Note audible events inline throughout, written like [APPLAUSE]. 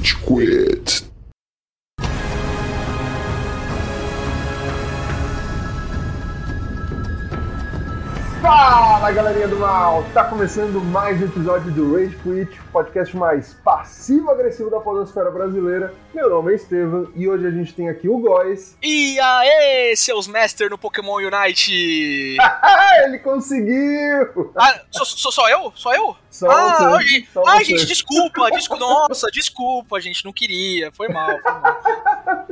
Rage Quit. Fala galerinha do mal! Tá começando mais um episódio do Rage Quit, podcast mais passivo-agressivo da podosfera brasileira. Meu nome é Estevam e hoje a gente tem aqui o Góis. [LAUGHS] E aê, seus Master no Pokémon Unite! [LAUGHS] Ele conseguiu! Ah, sou, sou só eu? Só eu? Só ah, você, ai, só você. gente, desculpa, desculpa, [LAUGHS] nossa, desculpa, gente, não queria, foi mal, foi mal.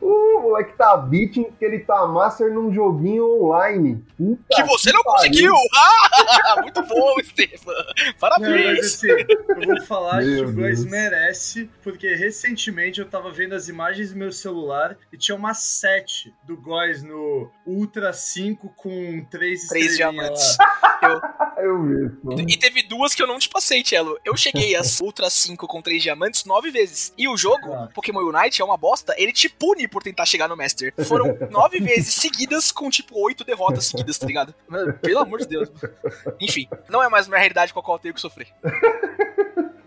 O moleque tá beating porque ele tá master num joguinho online. Puta Que você não pariu. conseguiu! Ah, [LAUGHS] muito bom, Estevam! Não, mas Parabéns! assim, eu vou falar que o Góis Deus. merece, porque recentemente eu tava vendo as imagens do meu celular e tinha uma 7 do Góis no Ultra 5 com 3 Três estrelinhas diamantes. [LAUGHS] Eu vi. pô. E teve duas que eu não te passei, Tchelo. Eu cheguei a [LAUGHS] Ultra 5 com 3 diamantes nove vezes. E o jogo, Ah. Pokémon Unite, é uma bosta, ele te pune por tentar chegar no Master. Foram [LAUGHS] nove vezes seguidas com, tipo, oito derrotas seguidas, tá ligado? Pelo amor de Deus. Enfim, não é mais uma realidade com a qual eu tenho que sofrer. [LAUGHS]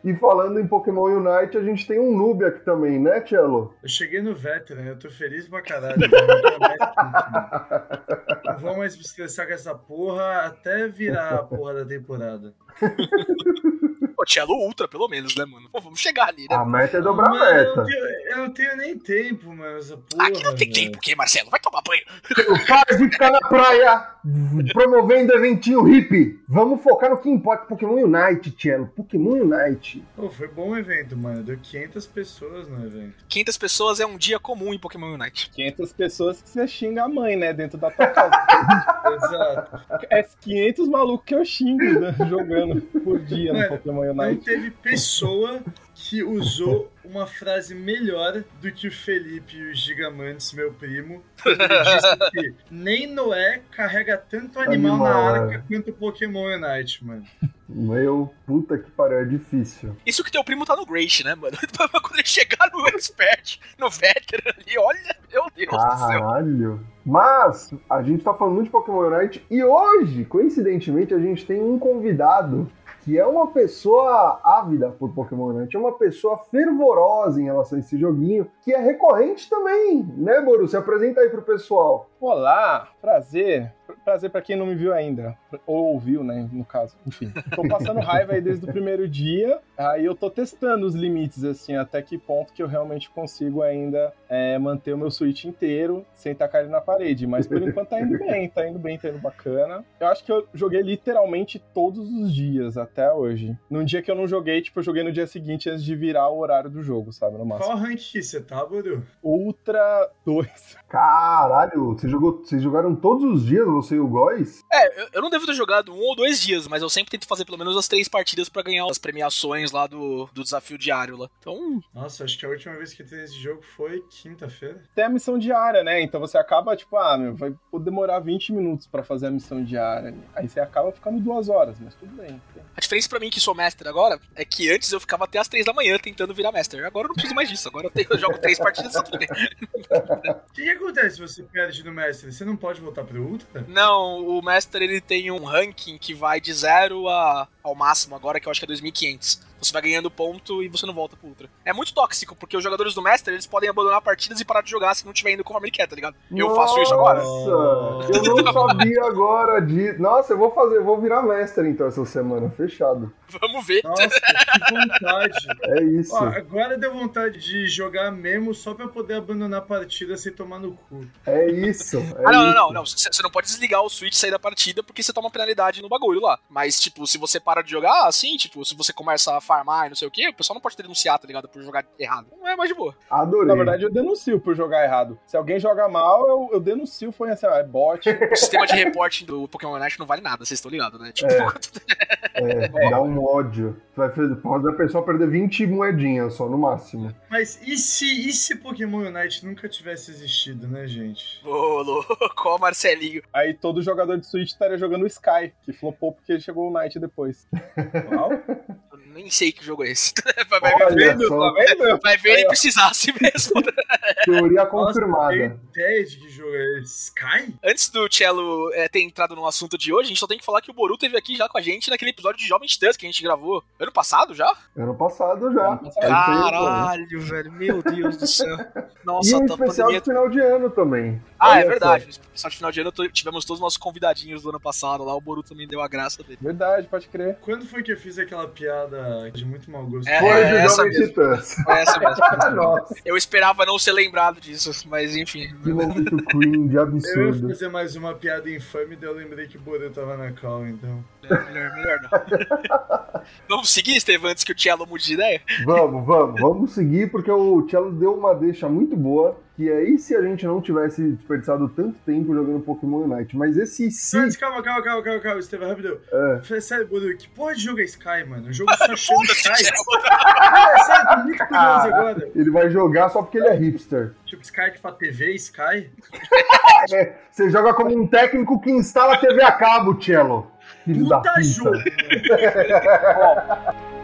E falando em Pokémon Unite, a gente tem um noob aqui também, né, Cello? Eu cheguei no Veteran, eu tô feliz pra caralho. né? Não vou mais me estressar com essa porra até virar a porra da temporada. [LAUGHS] Pô, Tchelo Ultra, pelo menos, né, mano? Pô, vamos chegar ali, né? A meta é dobrar a Mano, eu, meta. não tenho, eu não tenho nem tempo, mano, essa porra. Aqui não tem velho. tempo, o quê, Marcelo? Vai tomar banho. Para de ficar na praia promovendo eventinho hippie. Vamos focar no que importa. Pokémon Unite, Cello. Pokémon Unite. Pô, foi bom o evento, mano. Deu 500 pessoas no evento. 500 pessoas é um dia comum em Pokémon Unite. 500 pessoas que você xinga a mãe, né? Dentro da tua casa. [LAUGHS] Exato. é 500 malucos que eu xingo né, jogando por dia no Mano, Pokémon Não teve pessoa que usou uma frase melhor do que o Felipe e o Gigamantes, meu primo. Ele disse que nem Noé carrega tanto animal, na Animal, arca é. quanto o Pokémon Unite, mano. Meu, puta que pariu, é difícil. Isso que teu primo tá no Great, né, mano? [LAUGHS] Quando ele chegar no Expert, no Veteran ali, olha, meu Deus do céu. Caralho. Mas a gente tá falando muito de Pokémon Unite e hoje, coincidentemente, a gente tem um convidado que é uma pessoa ávida por Pokémon Unite, é uma pessoa fervorosa em relação a esse joguinho, que é recorrente também, né, Boru? Se apresenta aí pro pessoal. Olá, prazer. Prazer pra quem não me viu ainda. Ou ouviu, né? No caso. Enfim. Tô passando raiva aí desde o primeiro dia. Aí eu tô testando os limites, assim, até que ponto que eu realmente consigo ainda é, manter o meu Switch inteiro sem tacar ele na parede. Mas por enquanto tá indo bem, tá indo bem, tá indo bacana. Eu acho que eu joguei literalmente todos os dias até hoje. Num dia que eu não joguei, tipo, eu joguei no dia seguinte antes de virar o horário do jogo, sabe? No máximo. Qual rank que você tá, Boru? Ultra 2. Caralho, você jogou, vocês jogaram todos os dias, você e o Góis? É, eu, eu não devo ter jogado um ou dois dias, mas eu sempre tento fazer pelo menos as três partidas pra ganhar as premiações lá do, do desafio diário lá. Então, Nossa, acho que a última vez que eu tenho esse jogo foi quinta-feira. tem a missão diária, né? Então você acaba, tipo, ah, meu, vai demorar 20 minutos pra fazer a missão diária. Aí você acaba ficando duas horas, mas tudo bem. a diferença pra mim que sou Master agora é que antes eu ficava até as três da manhã tentando virar Master. Agora eu não preciso mais disso. Agora eu, tenho- eu jogo três partidas tudo bem. [LAUGHS] O que, que acontece se você perde no Mestre? Você não pode voltar pro Ultra? Não, o Master ele tem um ranking que vai de zero a, ao máximo agora, que eu acho que é 2500. Você vai ganhando ponto e você não volta pro Ultra. É muito tóxico, porque os jogadores do Master, eles podem abandonar partidas e parar de jogar se não tiver indo conforme ele quer, tá ligado? Eu faço isso agora. Nossa, eu não [LAUGHS] sabia agora de. Nossa, eu vou fazer, eu vou virar mestre então essa semana, fechado. Vamos ver. Nossa, que vontade. [LAUGHS] É isso. Ó, agora deu vontade de jogar mesmo só pra poder abandonar a partida sem tomar no cu. É isso. é Ah, não, não, isso. não, não. Você você não pode desligar o Switch e sair da partida porque você toma penalidade no bagulho lá. Mas, tipo, se você para de jogar, assim, tipo, se você começa a farmar e não sei o que, o pessoal não pode te denunciar, tá ligado? Por jogar errado. Não é mais de boa. Adorei. Na verdade, eu denuncio por jogar errado. Se alguém joga mal, eu, eu denuncio, foi assim, ah, é bot. [LAUGHS] O sistema de reporte do Pokémon Unite não vale nada, vocês estão ligados, né? Tipo, É, [LAUGHS] dá um ódio. Vai fazer, pode a pessoa perder 20 moedinhas só, no máximo. Mas e se, e se Pokémon Unite nunca tivesse existido, né, gente? ô, louco, [LAUGHS] ó, Marcelinho. Aí todo jogador de Switch estaria jogando o Sky, que flopou porque chegou o Knight depois. Qual? Nem sei que jogo é esse. [LAUGHS] vai, Olha vendo, só. Vai ver ele precisasse mesmo. [LAUGHS] Teoria Nossa, confirmada. tem ideia de que jogo é esse? Sky? Antes do Cello é, ter entrado no assunto de hoje, a gente só tem que falar que o Boru teve aqui já com a gente naquele episódio de Jovem Titãs que a gente gravou ano passado já? Ano passado já. Caralho, velho, meu Deus do céu. [LAUGHS] E Nossa, um tá especial pandemia. de final de ano também. Ah, Olha é só. verdade. No especial de final de ano tivemos todos os nossos convidadinhos do ano passado lá, o Boru também deu a graça dele. Verdade, pode crer. Quando foi que eu fiz aquela piada de muito mau gosto? É, Foi de essa Jovem mesmo. Titãs. Foi essa mesmo. [LAUGHS] Eu esperava não ser lembrado disso, mas enfim. que momento cringe, [LAUGHS] Eu ia absurdo. fazer mais uma piada infame, daí eu lembrei que o Boru tava na call, então. É, melhor, melhor não. [LAUGHS] Vamos seguir, Estevam, antes que o Cello mude de ideia? Vamos, vamos, vamos seguir, porque o Cello deu uma deixa muito boa, que é e se a gente não tivesse desperdiçado tanto tempo jogando Pokémon Unite? Mas esse se. Mas calma, calma, calma, calma, calma, Estevam, rapidão. É. Sério, Boru, que porra de jogo é Sky, mano? O jogo só [LAUGHS] chama Sky. É sério, tô muito curioso agora. Ele vai jogar só porque ele é hipster. Tipo, Sky tipo a TV, Sky? É, você joga como um técnico que instala a TV a cabo, Cello. Filho da Puta puta. jogo! [LAUGHS]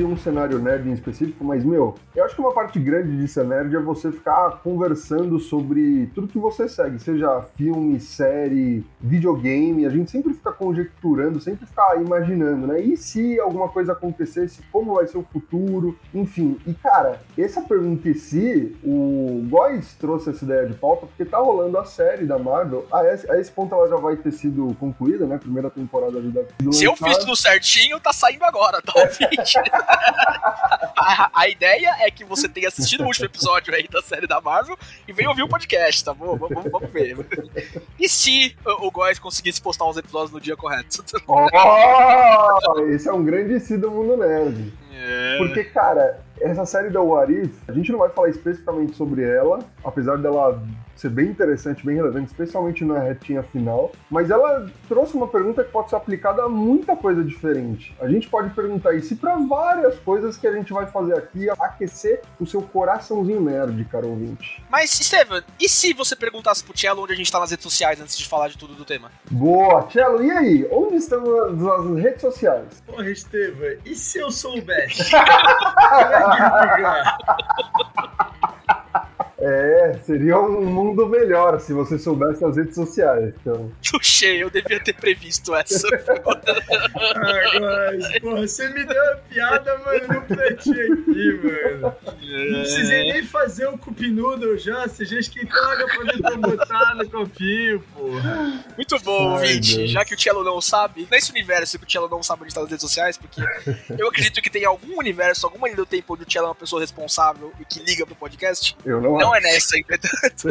de um cenário nerd em específico, mas, meu, eu acho que uma parte grande de ser nerd é você ficar conversando sobre tudo que você segue, seja filme, série, videogame, a gente sempre fica conjecturando, sempre fica imaginando, né? E se alguma coisa acontecesse, como vai ser o futuro, enfim. E, cara, essa pergunta em si, o Góis trouxe essa ideia de pauta porque tá rolando a série da Marvel. A esse, a esse ponto ela já vai ter sido concluída, né? Primeira temporada ter sido Se eu fiz tudo certinho, tá saindo agora, tá? [LAUGHS] [LAUGHS] a, a ideia é que você tenha assistido o último episódio aí da série da Marvel e venha ouvir o podcast, tá bom? Vamos, vamos ver. E se o, Góis conseguisse postar os episódios no dia correto? Oh, esse é um grande si do mundo nerd. É. Porque, cara, essa série da What If, a gente não vai falar especificamente sobre ela, apesar dela ser bem interessante, bem relevante, especialmente na retinha final, mas ela trouxe uma pergunta que pode ser aplicada a muita coisa diferente. A gente pode perguntar isso para várias coisas que a gente vai fazer aqui, aquecer o seu coraçãozinho nerd, cara ouvinte. Mas, Steven, e se você perguntasse pro Cello onde a gente tá nas redes sociais antes de falar de tudo do tema? Boa, Cello, e aí? Onde estão as, as redes sociais? Porra, Estevam, e se eu soubesse? [LAUGHS] É seria um mundo melhor se você soubesse as redes sociais. Então. Puxei, eu devia ter previsto essa. [LAUGHS] Agora, porra, você me deu a piada, mano, no pratinho aqui, mano. Não precisei nem fazer o cup noodle já, você já esquentou água pra dentro botar no copinho, porra. Muito bom, ouvinte. Já que o Cello não sabe, nesse universo que o Cello não sabe onde está nas redes sociais, porque eu acredito que tem algum universo, alguma linha do tempo onde o Cello é uma pessoa responsável e que liga pro podcast. Eu não, Não é nessa, entretanto.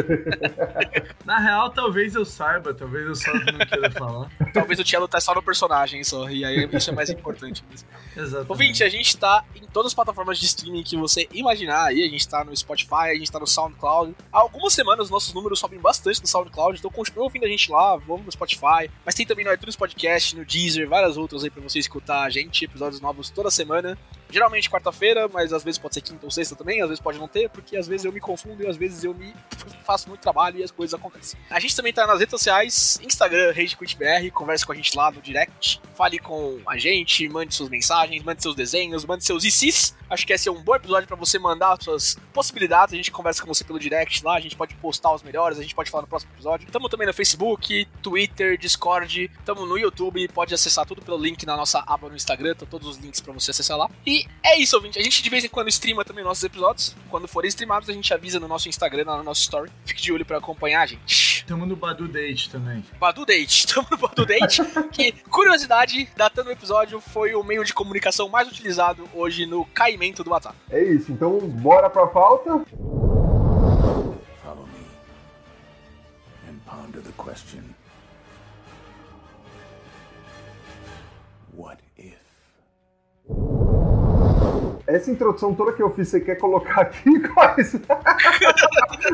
[LAUGHS] Na real, talvez eu saiba, talvez eu só não queira falar. [LAUGHS] Talvez o Cello tá só no personagem só, e aí isso é mais importante. mesmo. Exatamente. Ouvinte, a gente tá em todas as plataformas de streaming que você imaginar aí. A gente tá no Spotify, a gente tá no SoundCloud. Há algumas semanas os nossos números sobem bastante no SoundCloud, então continue ouvindo a gente lá, vamos no Spotify. Mas tem também no iTunes Podcast, no Deezer, várias outras aí pra você escutar a gente, episódios novos toda semana. Geralmente quarta-feira, mas às vezes pode ser quinta ou sexta também, às vezes pode não ter, porque às vezes eu me confundo e às vezes eu me [LAUGHS] faço muito trabalho e as coisas acontecem. A gente também tá nas redes sociais, Instagram, RageQuitBR, converse com a gente lá no direct, fale com a gente, mande suas mensagens, mande seus desenhos, mande seus ICs. Acho que esse é um bom episódio pra você mandar suas possibilidades, a gente conversa com você pelo direct lá, a gente pode postar os melhores, a gente pode falar no próximo episódio. Tamo também no Facebook, Twitter, Discord, tamo no YouTube, pode acessar tudo pelo link na nossa aba no Instagram, tá todos os links pra você acessar lá. E é isso, ouvinte. A gente de vez em quando streama também nossos episódios. Quando forem streamados, a gente avisa no nosso Instagram, no nosso story. Fique de olho pra acompanhar a gente. Tamo no Badu Date também. Badu Date. [LAUGHS] Tamo no Badu Date. que, curiosidade, datando o episódio, foi o meio de comunicação mais utilizado hoje no caimento do WhatsApp. É isso, então bora pra pauta. Follow me and ponder the question What essa introdução toda que eu fiz, você quer colocar aqui [LAUGHS] quais?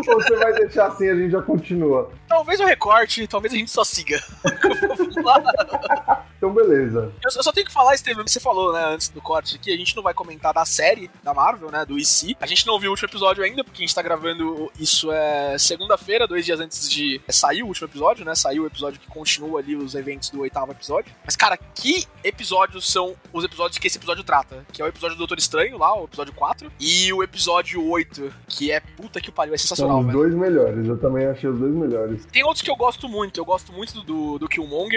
Ou você vai deixar assim e a gente já continua? Talvez eu recorte, talvez a gente só siga. [LAUGHS] [LAUGHS] Então, beleza. Eu só tenho que falar, Steven, que você falou, né, antes do corte aqui, a gente não vai comentar da série da Marvel, né, do EC. A gente não viu o último episódio ainda, porque a gente tá gravando isso é segunda-feira, dois dias antes de sair o último episódio, né, saiu o episódio que continua ali os eventos do oitavo episódio. Mas, cara, que episódios são os episódios que esse episódio trata? Que é o episódio do Doutor Estranho, lá, o episódio 4, e o episódio 8, que é puta que pariu, é sensacional, São os velho. dois melhores, eu também achei os dois melhores. Tem outros que eu gosto muito. Eu gosto muito do, do, do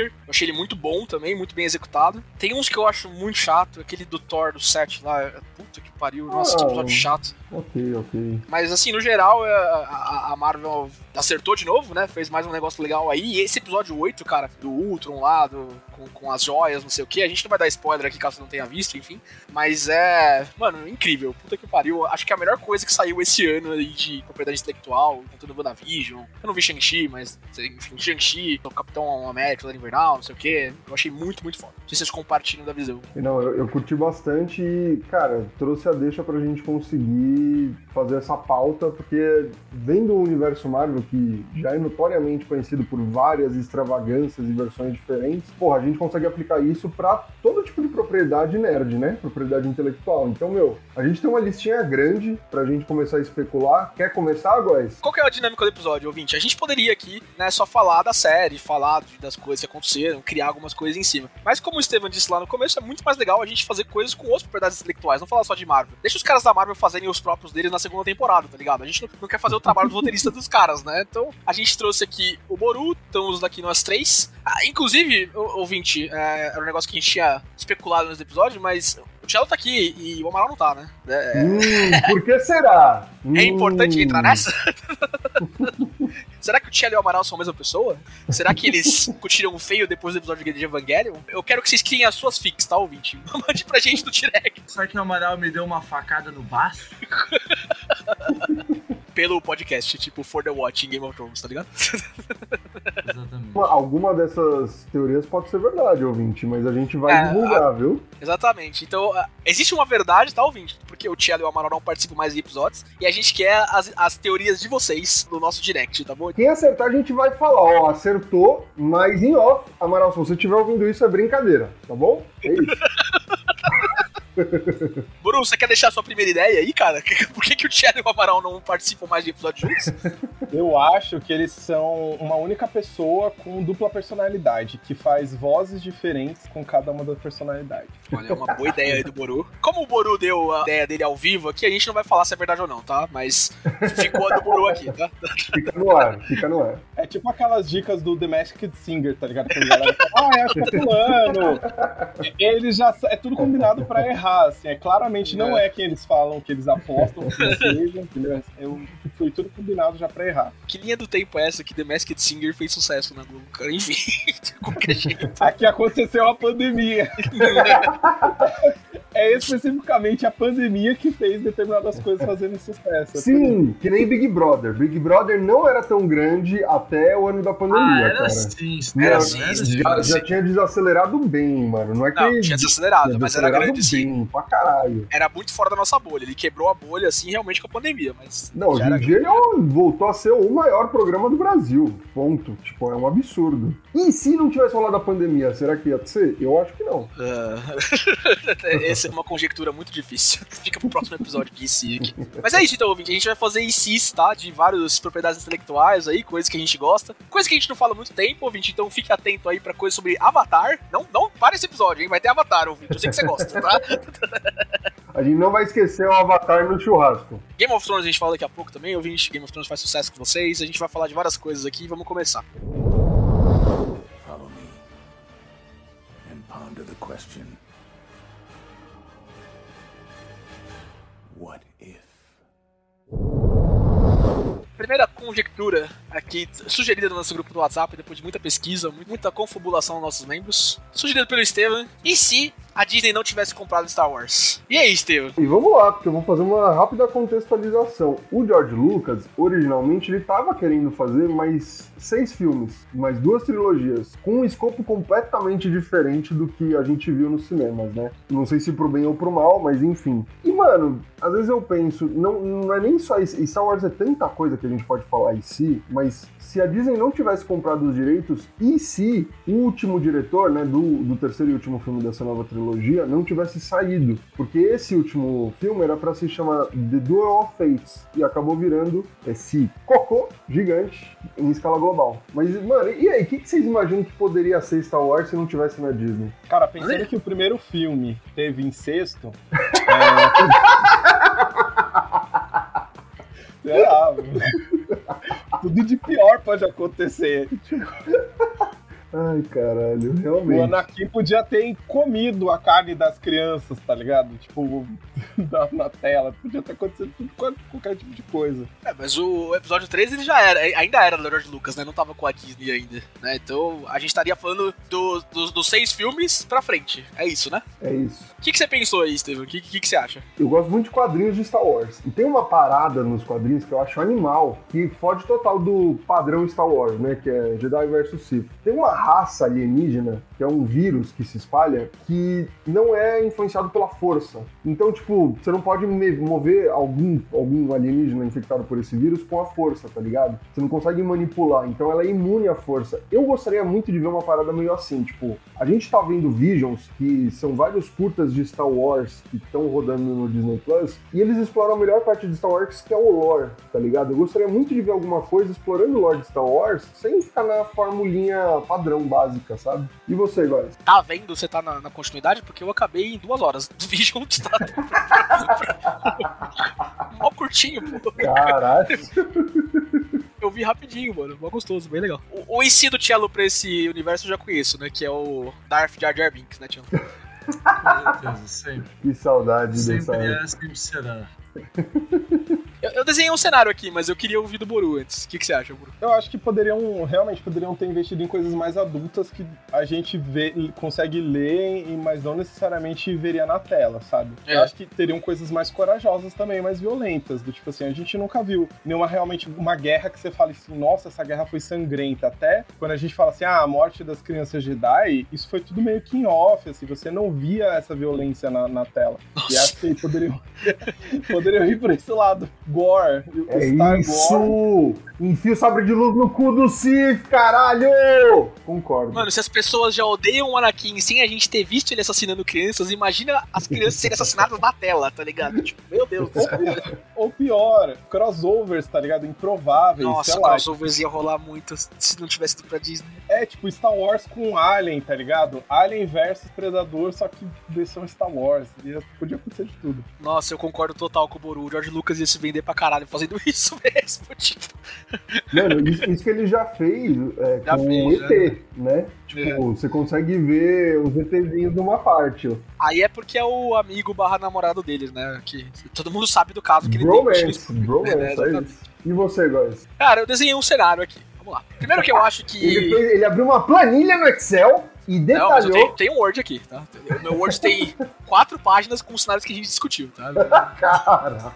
Eu achei ele muito bom também, muito bem executado. Tem uns que eu acho muito chato. Aquele do Thor do 7 lá. Puta que pariu. Nossa, que Ah. episódio chato. Ok, ok. Mas assim, no geral, é, a, Marvel acertou de novo, né? Fez mais um negócio legal aí. E esse episódio 8, cara, do Ultron lá, do, com, com as joias, não sei o que. A gente não vai dar spoiler aqui caso você não tenha visto, enfim. Mas é, mano, incrível. Puta que pariu. Acho que é a melhor coisa que saiu esse ano aí de propriedade intelectual, contando WandaVision. Eu não vi Shang-Chi, mas, enfim, Shang-Chi, o Capitão América, Soldado Não sei o que. Eu achei muito, muito foda. Não sei se vocês compartilham da visão. Não, eu, eu curti bastante e, cara, trouxe a deixa pra gente conseguir fazer essa pauta, porque vendo o universo Marvel, que já é notoriamente conhecido por várias extravagâncias e versões diferentes, porra, a gente consegue aplicar isso pra todo tipo de propriedade nerd, né? Propriedade intelectual. Então, meu, a gente tem uma listinha grande pra gente começar a especular. Quer começar, Góis? Qual que é a dinâmica do episódio, ouvinte? A gente poderia aqui, né, só falar da série, falar das coisas que aconteceram, criar algumas coisas em cima. Mas como o Steven disse lá no começo, é muito mais legal a gente fazer coisas com outras propriedades intelectuais, não falar só de Marvel. Deixa os caras da Marvel fazerem os próprios deles na segunda temporada, tá ligado? A gente não, não quer fazer o trabalho dos roteiristas dos caras, né? Então, a gente trouxe aqui o Boru, estamos aqui nós três. Ah, inclusive, ouvinte, é, era um negócio que a gente tinha especulado nesse episódio, mas o Cello tá aqui e o Amaral não tá, né? É, Hum, por que será? é importante Hum. entrar nessa? [LAUGHS] Será que o Tchelo e o Amaral são a mesma pessoa? Será que eles [LAUGHS] curtiram feio depois do episódio de Evangelion? Eu quero que vocês criem as suas fics, tá, ouvinte? [LAUGHS] Mande pra gente no direct Só que o Amaral me deu uma facada no baço. [LAUGHS] pelo podcast, tipo For the Watch em Game of Thrones, tá ligado? Exatamente. Uma- Alguma dessas teorias pode ser verdade, ouvinte, mas a gente vai É, divulgar, viu? Exatamente. Então, existe uma verdade, tá, ouvinte? Porque o Tchelo e o Amaral não participam mais de episódios. E a gente quer as, as teorias de vocês no nosso direct, tá bom? Quem acertar, a gente vai falar, ó, acertou, mas em off. Amaral, se você estiver ouvindo isso, é brincadeira, tá bom? É isso. [LAUGHS] [LAUGHS] Buru, você quer deixar a sua primeira ideia aí, cara? [LAUGHS] Por que, que o Tchelo e o Amaral não participam mais de episódios juntos? [LAUGHS] Eu acho que eles são uma única pessoa com dupla personalidade, que faz vozes diferentes com cada uma das personalidades. Olha, é uma boa ideia aí do Boru. Como o Boru deu a ideia dele ao vivo aqui, a gente não vai falar se é verdade ou não, tá? Mas ficou a do Boru aqui, tá? Fica no ar, fica no ar. É tipo aquelas dicas do The Masked Singer, tá ligado? Quando a galera fala, ah, é, acho que é fulano. Eles já. É tudo combinado pra errar, assim. É, claramente não é quem eles falam, que eles apostam que [LAUGHS] seja, entendeu? Eu, foi tudo combinado já pra errar. Que linha do tempo é essa que The Masked Singer fez sucesso na Globo, cara? Enfim, [LAUGHS] de qualquer jeito. Aqui aconteceu a pandemia. [LAUGHS] É especificamente a pandemia que fez determinadas coisas fazerem sucesso. Sim, que nem Big Brother. Big Brother não era tão grande até o ano da Ah, pandemia, era cara. assim, Não, Era era sim, sim. já, já tinha desacelerado bem, mano. Não é que Não, tinha desacelerado, tinha mas era desacelerado grande sim. Pra caralho. Era muito fora da nossa bolha. Ele quebrou a bolha, assim, realmente com a pandemia, mas. Não, hoje em dia ele ó, voltou a ser o maior programa do Brasil. Ponto. Tipo, é um absurdo. E se não tivesse rolado a pandemia, será que ia ser? Eu acho que não. Ah, [LAUGHS] Essa é uma conjectura muito difícil. [LAUGHS] Fica pro próximo episódio de IC. Mas é isso, então, ouvinte. A gente vai fazer ICs, tá? De várias propriedades intelectuais aí, coisas que a gente gosta. Coisas que a gente não fala há muito tempo, ouvinte. Então fique atento aí pra coisas sobre Avatar. Não, não para esse episódio, hein? Vai ter Avatar, ouvinte. Eu sei que você gosta, tá? [LAUGHS] A gente não vai esquecer o Avatar no churrasco. Game of Thrones a gente fala daqui a pouco também, ouvinte. Game of Thrones faz sucesso com vocês. A gente vai falar de várias coisas aqui. Vamos começar. Follow me and ponder the question What if? Primeira conjectura aqui, sugerida no nosso grupo do WhatsApp, depois de muita pesquisa, muita confabulação dos nossos membros, sugerida pelo Estevam, e se a Disney não tivesse comprado Star Wars? E aí, Estevam? E vamos lá, porque eu vou fazer uma rápida contextualização. O George Lucas, originalmente, ele estava querendo fazer mais seis filmes, mais duas trilogias, com um escopo completamente diferente do que a gente viu nos cinemas, né? Não sei se pro bem ou pro mal, mas enfim. E, mano, às vezes eu penso, não, não é nem só isso. Star Wars é tanta coisa que a gente pode falar em si, mas se a Disney não tivesse comprado os direitos, e se o último diretor, né, do, do terceiro e último filme dessa nova trilogia não tivesse saído? Porque esse último filme era para se chamar The Duel of Fates e acabou virando esse cocô gigante em escala global. Mas, mano, e aí, o que, que, vocês imaginam que poderia ser Star Wars se não tivesse na Disney? Cara, pensando que o primeiro filme teve incesto. [LAUGHS] é... [LAUGHS] Sei lá, tudo de pior pode acontecer. [LAUGHS] Ai, caralho, realmente. O Anakin podia ter comido a carne das crianças, tá ligado? Tipo, [LAUGHS] na, na tela. Podia ter acontecido tudo, qualquer tipo de coisa. É, mas o episódio 3 ele já era, ainda era do George Lucas, né? Não tava com a Disney ainda, né? Então a gente estaria falando do, do, dos seis filmes pra frente. É isso, né? É isso. O que, que você pensou aí, Steven? O que, que, que você acha? Eu gosto muito de quadrinhos de Star Wars. E tem uma parada nos quadrinhos que eu acho animal, que foge total do padrão Star Wars, né? Que é Jedi vs Sith. Tem uma raça alienígena, que é um vírus que se espalha, que não é influenciado pela força. Então, tipo, você não pode mover algum, algum alienígena infectado por esse vírus com a força, tá ligado? Você não consegue manipular, então ela é imune à força. Eu gostaria muito de ver uma parada meio assim, tipo, a gente tá vendo Visions, que são vários curtas de Star Wars que estão rodando no Disney Plus, e eles exploram a melhor parte de Star Wars, que é o lore, tá ligado? Eu gostaria muito de ver alguma coisa explorando o lore de Star Wars sem ficar na formulinha padrão básica, sabe? E você, Góis? Tá vendo? Você tá na, na, continuidade? Porque eu acabei em duas horas [LAUGHS] do Visions. Tá... [LAUGHS] Mó curtinho, pô. Caralho. [LAUGHS] Eu vi rapidinho, mano. Mó gostoso, bem legal. O, o IC do Cello pra esse universo eu já conheço, né? Que é o Darth Jar Jar Binks, né, Cello? Meu Deus, sempre. Que saudade sempre dessa. Sempre é, sempre será. Eu, eu, desenhei um cenário aqui, mas eu queria ouvir do Boru antes. O que, que você acha, Boru? Eu acho que poderiam, realmente, poderiam ter investido em coisas mais adultas que a gente vê, consegue ler, mas não necessariamente veria na tela, sabe? É. Eu acho que teriam coisas mais corajosas também, mais violentas. Do tipo assim, a gente nunca viu nenhuma realmente uma guerra que você fale assim, nossa, essa guerra foi sangrenta. Até quando a gente fala assim, ah, a morte das crianças Jedi, isso foi tudo meio que em off, assim, você não via essa violência na, na tela. Nossa. E acho que poderiam, [LAUGHS] poderiam ir por esse lado gore. É Star isso! Gore. Enfia o sabre de luz no cu do Sith, caralho! Concordo. Mano, se as pessoas já odeiam o Anakin sem a gente ter visto ele assassinando crianças, imagina as crianças serem assassinadas na tela, tá ligado? Tipo, meu Deus céu. [LAUGHS] Ou pior, crossovers, tá ligado? Improváveis. Nossa, crossovers ia rolar muito se não tivesse ido pra Disney. É, tipo, Star Wars com Alien, tá ligado? Alien versus Predador, só que versão Star Wars. Podia acontecer de tudo. Nossa, eu concordo total com o Boru. O George Lucas ia se vender pra caralho fazendo [LAUGHS] isso mesmo, tipo. Mano, isso, isso que ele já fez é, já com fez, ET, né? né? Tipo, é. você consegue ver os ETzinhos numa parte. Ó. Aí é porque é o amigo barra namorado deles, né? Que todo mundo sabe do caso que ele bromance, tem. Bromance, né? é isso. E você, Góis? Cara, eu desenhei um cenário aqui. Vamos lá. Primeiro que eu acho que. [LAUGHS] Ele, fez, ele abriu uma planilha no Excel e detalhou... Não, mas eu tenho, tenho, um Word aqui, tá? O meu Word tem [LAUGHS] quatro páginas com os cenários que a gente discutiu, tá? Caralho!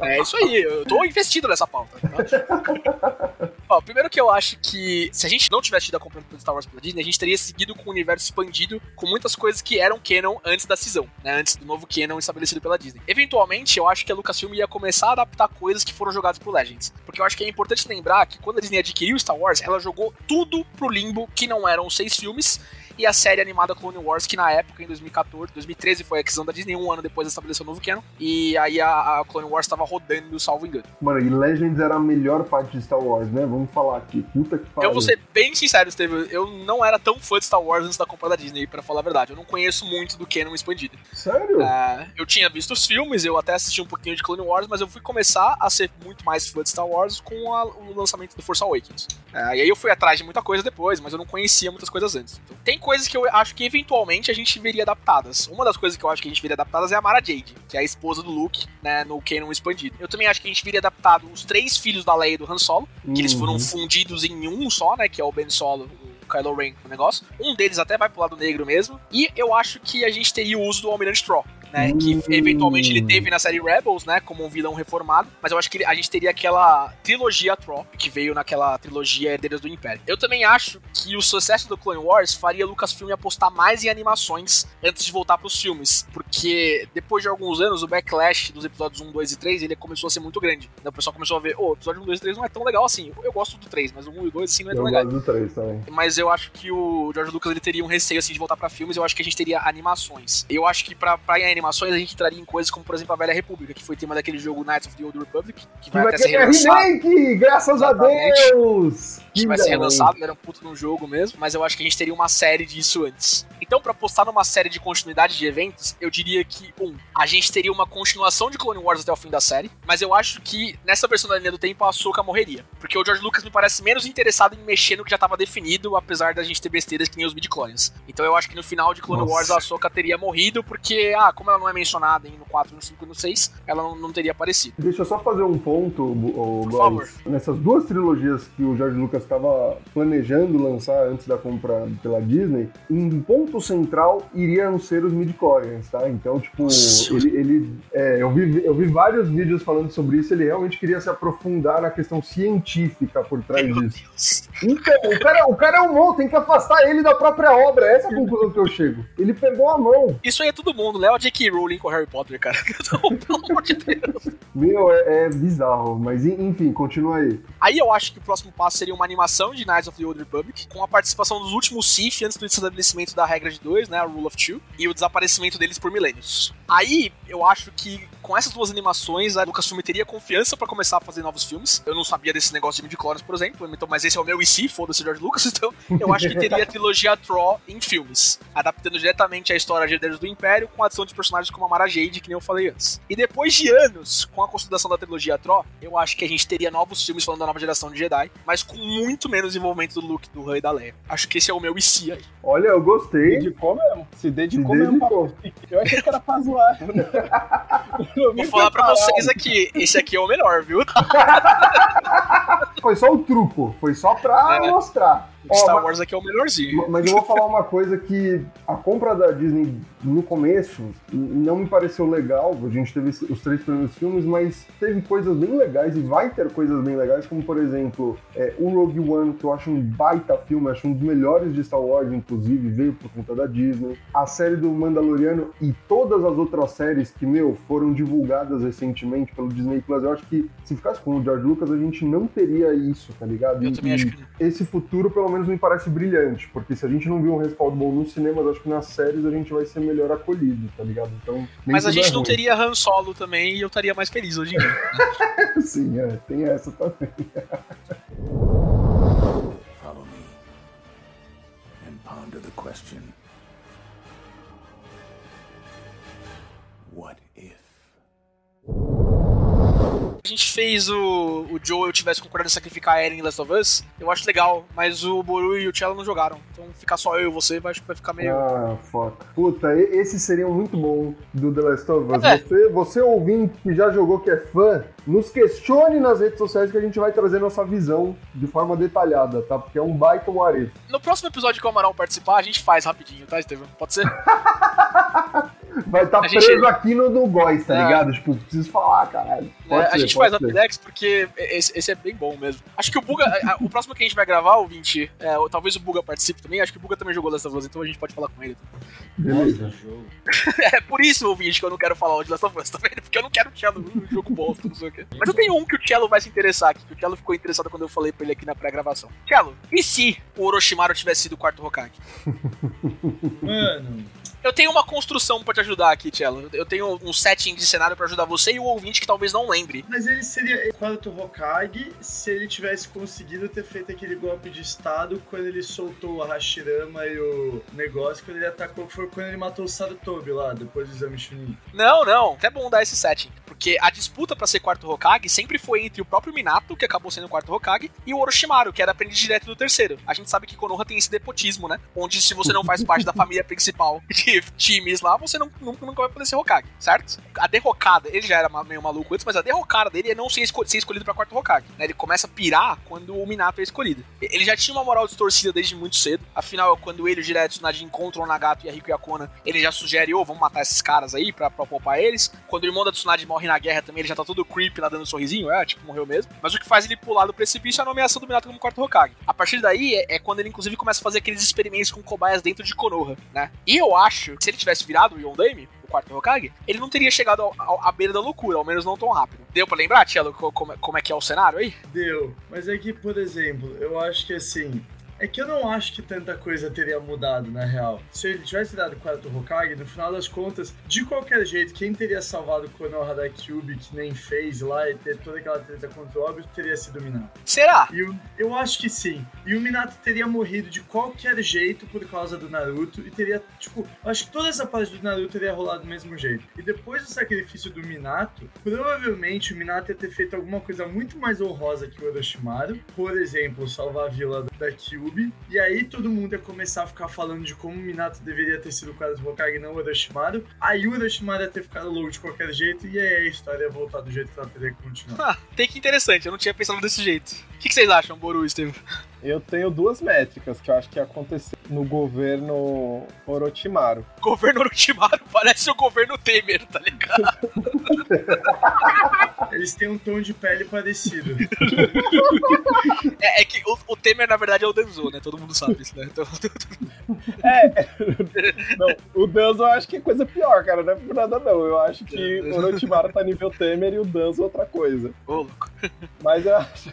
É isso aí, eu tô investido nessa pauta. Tá? Ó, primeiro que eu acho que se a gente não tivesse tido a compra do Star Wars pela Disney, a gente teria seguido com o universo expandido com muitas coisas que eram canon antes da cisão, né? Antes do novo canon estabelecido pela Disney. Eventualmente, eu acho que a Lucasfilm ia começar a adaptar coisas que foram jogadas pro Legends. Porque eu acho que é importante lembrar que quando a Disney adquiriu Star Wars, ela jogou tudo pro limbo que não eram os seis filmes e a série animada Clone Wars, que na época, em 2014, 2013, foi a aquisição da Disney, um ano depois estabeleceu o novo canon, e aí a, a Clone Wars estava rodando, salvo engano. Mano, e Legends era a melhor parte de Star Wars, né? Vamos falar aqui. Puta que pariu. Eu vou ser bem sincero, Steve, eu não era tão fã de Star Wars antes da compra da Disney, para falar a verdade. Eu não conheço muito do canon expandido. Sério? Uh, eu tinha visto os filmes, eu até assisti um pouquinho de Clone Wars, mas eu fui começar a ser muito mais fã de Star Wars com a, o lançamento do Force Awakens. Uh, e aí eu fui atrás de muita coisa depois, mas eu não conhecia muitas coisas antes. Então, tem coisas que eu acho que eventualmente a gente veria adaptadas. Uma das coisas que eu acho que a gente veria adaptadas é a Mara Jade, que é a esposa do Luke, né, no Canon expandido. Eu também acho que a gente veria adaptado os três filhos da Leia e do Han Solo, que eles foram Uhum. fundidos em um só, né, que é o Ben Solo, o Kylo Ren o negócio. Um deles até vai pro lado negro mesmo. E eu acho que a gente teria o uso do Almirante Troll. Né, que Hum. eventualmente ele teve na série Rebels, né, como um vilão reformado, mas eu acho que a gente teria aquela trilogia Trop, que veio naquela trilogia Herdeiras do Império. Eu também acho que o sucesso do Clone Wars faria Lucasfilm apostar mais em animações antes de voltar pros filmes, porque depois de alguns anos o backlash dos episódios 1, 2 e 3, ele começou a ser muito grande. Né, O pessoal começou a ver, ô, o episódio 1, 2 e 3 não é tão legal assim. Eu gosto do 3, mas o 1 e o 2 assim não é tão Eu legal. gosto do 3 também. Mas eu acho que o George Lucas ele teria um receio assim de voltar pra filmes. Eu acho que a gente teria animações. Eu acho que pra, pra animações a gente traria em coisas como, por exemplo, a Velha República, que foi tema daquele jogo Knights of the Old Republic, que Que vai vai até ser relançado. remake! Graças a Exatamente. Deus! Que vai ser relançado, ele era um puto no jogo mesmo, mas eu acho que a gente teria uma série disso antes. Então, pra postar numa série de continuidade de eventos, eu diria que, um, a gente teria uma continuação de Clone Wars até o fim da série, mas eu acho que nessa versão da linha do tempo a Ahsoka morreria. Porque o George Lucas me parece menos interessado em mexer no que já tava definido, apesar da gente ter besteiras que nem os midi-clones. Então eu acho que no final de Clone Nossa. Wars a Ahsoka teria morrido, porque, ah, como ela não é mencionada em no 4, no 5 e no 6, ela não, não teria aparecido. Deixa eu só fazer um ponto, o Por favor. Nessas duas trilogias que o George Lucas estava planejando lançar antes da compra pela Disney, um ponto central iriam ser os midi-chlorians, tá? Então, tipo, ele... ele é, eu, vi, eu vi vários vídeos falando sobre isso, ele realmente queria se aprofundar na questão científica por trás Meu disso. Deus. Então, o cara, o cara é um monstro, tem que afastar ele da própria obra, essa é a conclusão que eu chego. Ele pegou a mão. Isso aí é todo mundo, Léo J.K. Rowling com Harry Potter, cara. [LAUGHS] Pelo amor de Deus. Meu, é, é bizarro, mas en- enfim, continua aí. Aí eu acho que o próximo passo seria uma animação de Knights of the Old Republic, com a participação dos últimos Sith antes do estabelecimento da regra de dois, né, a Rule of Two, e o desaparecimento deles por milênios. Aí eu acho que com essas duas animações a Lucasfilm teria confiança pra começar a fazer novos filmes. Eu não sabia desse negócio de midi-clones, por exemplo, então, mas esse é o meu IC, foda-se George Lucas, [LAUGHS] então eu acho que teria a trilogia Troll em filmes, adaptando diretamente a história de Herdeiros do Império com a adição de personagens como a Mara Jade, que nem eu falei antes. E depois de anos, com a consolidação da trilogia Troll, eu acho que a gente teria novos filmes falando da nova geração de Jedi, mas com muito menos envolvimento do Luke, do Han e da Leia. Acho que esse é o meu IC aí. Olha, eu gostei. Dedicou mesmo. Se dedicou Se mesmo dedicou. Eu achei que era pra zoar. [LAUGHS] Vou falar pra vocês aqui, esse aqui é o melhor, viu? [LAUGHS] Foi só o truco, foi só pra É. mostrar. Ó, Star mas- Wars aqui é o melhorzinho. Mas eu vou falar uma coisa que a compra da Disney no começo não me pareceu legal. A gente teve os três primeiros filmes, mas teve coisas bem legais e vai ter coisas bem legais, como por exemplo é, o Rogue One, que eu acho um baita filme, acho um dos melhores de Star Wars, inclusive, veio por conta da Disney. A série do Mandaloriano e todas as outras séries que, meu, foram divulgadas recentemente pelo Disney Plus. Eu acho que se ficasse com o George Lucas, a gente não teria isso, tá ligado? Eu E- também acho que esse futuro, pelo menos, me parece brilhante, porque se a gente não viu um respaldo bom nos cinemas, acho que nas séries a gente vai ser melhor acolhido, tá ligado? Então, Mas a é gente não ruim. teria Han Solo também e eu estaria mais feliz hoje em dia. [LAUGHS] Sim, é, tem essa também. [LAUGHS] Follow me and ponder the question What if? A gente fez o, o Joel tivesse concordado em sacrificar a Eren em Last of Us, eu acho legal, mas o Boru e o Cello não jogaram. Então ficar só eu e você, vai- acho que vai ficar meio. Ah, fuck. Puta, e- esse seria muito bom do The Last of Us. É. Você, você ouvinte que já jogou, que é fã, nos questione nas redes sociais que a gente vai trazer nossa visão de forma detalhada, tá? Porque é um baita areto. No próximo episódio que o Amaral participar, a gente faz rapidinho, tá, Estevam? Pode ser? [LAUGHS] Vai estar A gente- preso aqui no, no Góis, tá É. ligado? Tipo, preciso falar, caralho. Pode É, a ser, gente pode faz. Rapidex porque esse, esse é bem bom mesmo. Acho que o Buga. a- a- o próximo que a gente vai gravar, o 20, é, ou talvez o Buga participe também. Acho que o Buga também jogou Last of Us, então a gente pode falar com ele. Beleza. Nossa, jogo. [LAUGHS] É por isso, ouvinte, que eu não quero falar de Last of Us, tá vendo? Porque eu não quero o Cello no jogo bosta, não sei o quê. Mas eu tenho um que o Cello vai se interessar aqui, que o Cello ficou interessado quando eu falei pra ele aqui na pré-gravação. Cello, e se o Orochimaru tivesse sido o quarto Hokage? Mano, Eu tenho uma construção pra te ajudar aqui, Cello. Eu tenho um setting de cenário pra ajudar você e o ouvinte que talvez não lembre. Mas ele seria quarto Hokage se ele tivesse conseguido ter feito aquele golpe de estado quando ele soltou o Hashirama e o negócio, quando ele atacou, foi quando ele matou o Sarutobi lá, depois do exame Chunin. Não, não. Até bom dar esse setting. Porque a disputa pra ser quarto Hokage sempre foi entre o próprio Minato, que acabou sendo o quarto Hokage, e o Orochimaru, que era aprendiz direto do terceiro. A gente sabe que Konoha tem esse nepotismo, né? Onde se você não faz parte da família principal [LAUGHS] de times lá, você não, nunca, nunca vai poder ser Hokage, certo? A derrocada, ele já era meio maluco antes, mas a derrocada dele é não ser, esco- ser escolhido pra quarto Hokage. né? Ele começa a pirar quando o Minato é escolhido. Ele já tinha uma moral distorcida desde muito cedo. Afinal, quando ele o Jiraiya Tsunade encontram o Nagato e a Rico Yakona, ele já sugere, ô, vamos matar esses caras aí pra, pra poupar eles. Quando o irmão da Tsunade morre na guerra também, ele já tá todo creepy lá dando um sorrisinho, é, tipo, morreu mesmo. Mas o que faz ele pular do precipício é a nomeação do Minato como quarto Hokage. A partir daí é, é quando ele, inclusive, começa a fazer aqueles experimentos com cobaias dentro de Konoha, né? E eu acho que se ele tivesse virado o Yondaime, o quarto Hokage, ele não teria chegado ao- ao- à beira da loucura, ao menos não tão rápido. Deu pra lembrar, Tielo, co- como, é- como é que é o cenário aí? Deu. Mas é que, por exemplo, eu acho que assim. É que eu não acho que tanta coisa teria mudado, na real. Se ele tivesse dado o quarto Hokage, no final das contas, de qualquer jeito, quem teria salvado o Konoha da Cube, que nem fez lá, e ter toda aquela treta contra o Obito, teria sido o Minato. Será? E eu, eu acho que sim. E o Minato teria morrido de qualquer jeito por causa do Naruto. E teria, tipo, acho que toda essa parte do Naruto teria rolado do mesmo jeito. E depois do sacrifício do Minato, provavelmente o Minato ia ter feito alguma coisa muito mais honrosa que o Orochimaru. Por exemplo, salvar a vila da E aí todo mundo ia começar a ficar falando de como o Minato deveria ter sido o do Hokage, não o Orochimaru. Aí o Orochimaru ia ter ficado louco de qualquer jeito. E aí a história ia voltar do jeito que ela teria que continuar. Ah, [LAUGHS] tem que interessante, eu não tinha pensado desse jeito. O que, que vocês acham, Boru e Estevam? Eu tenho duas métricas que eu acho que ia acontecer no governo Orochimaru. Governo Orochimaru parece o governo Temer, tá ligado? [LAUGHS] Eles têm um tom de pele parecido. É, é que o, o Temer, na verdade, é o Danzo, né? Todo mundo sabe isso, né? Então, [LAUGHS] É, [LAUGHS] não, o Danzo eu acho que é coisa pior, cara, não é por nada não. Eu acho que o Orochimaru tá nível Temer e o Danzo outra coisa. ô, louco. Mas eu acho,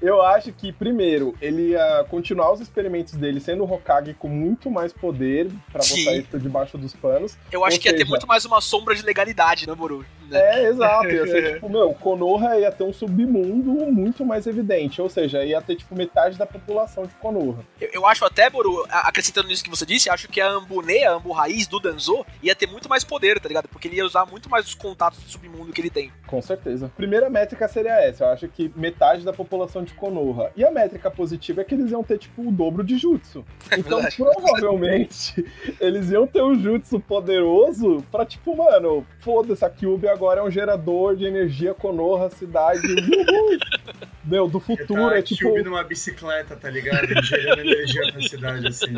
eu acho que, primeiro, ele ia continuar os experimentos dele sendo o Hokage com muito mais poder pra Sim. botar isso debaixo dos panos. Eu acho Ou que ia ter seja- muito mais uma sombra de legalidade, né, Boru? Né? É, exato. Ia ser [LAUGHS] tipo, meu, Konoha ia ter um submundo muito mais evidente. Ou seja, ia ter, tipo, metade da população de Konoha. Eu, eu acho até, Boru, acrescentando nisso que você disse, acho que a Ambune, a Ambu Raiz do Danzo, ia ter muito mais poder, tá ligado? Porque ele ia usar muito mais os contatos do submundo que ele tem. Com certeza. Primeira métrica seria essa. Eu acho que metade da população de Konoha. E a métrica positiva é que eles iam ter, tipo, o dobro de jutsu. [LAUGHS] Então, verdade. provavelmente, [LAUGHS] eles iam ter um jutsu poderoso pra, tipo, mano, foda-se, a Kyuubi agora é um gerador de energia Konoha, cidade. Uhul. [LAUGHS] Meu, do futuro, tá é tipo. Cube numa bicicleta, tá ligado? Gerando energia pra cidade, assim.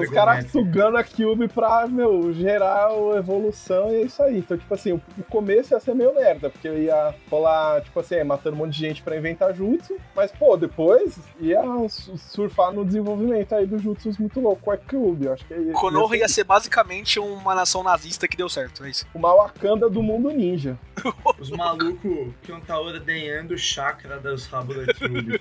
Os caras sugando a Cube pra, meu, gerar a evolução e é isso aí. Então, tipo assim, o começo ia ser meio merda, porque eu ia rolar, tipo assim, matando um monte de gente pra inventar jutsu, mas, pô, depois ia su- surfar no desenvolvimento aí dos jutsus muito louco com a Cube. Eu acho que ia, Konoha ia ia ser basicamente uma nação nazista que deu certo, é isso. uma Wakanda do mundo ninja. Os malucos que não tá ordenhando o chakra dos rabos da Cube.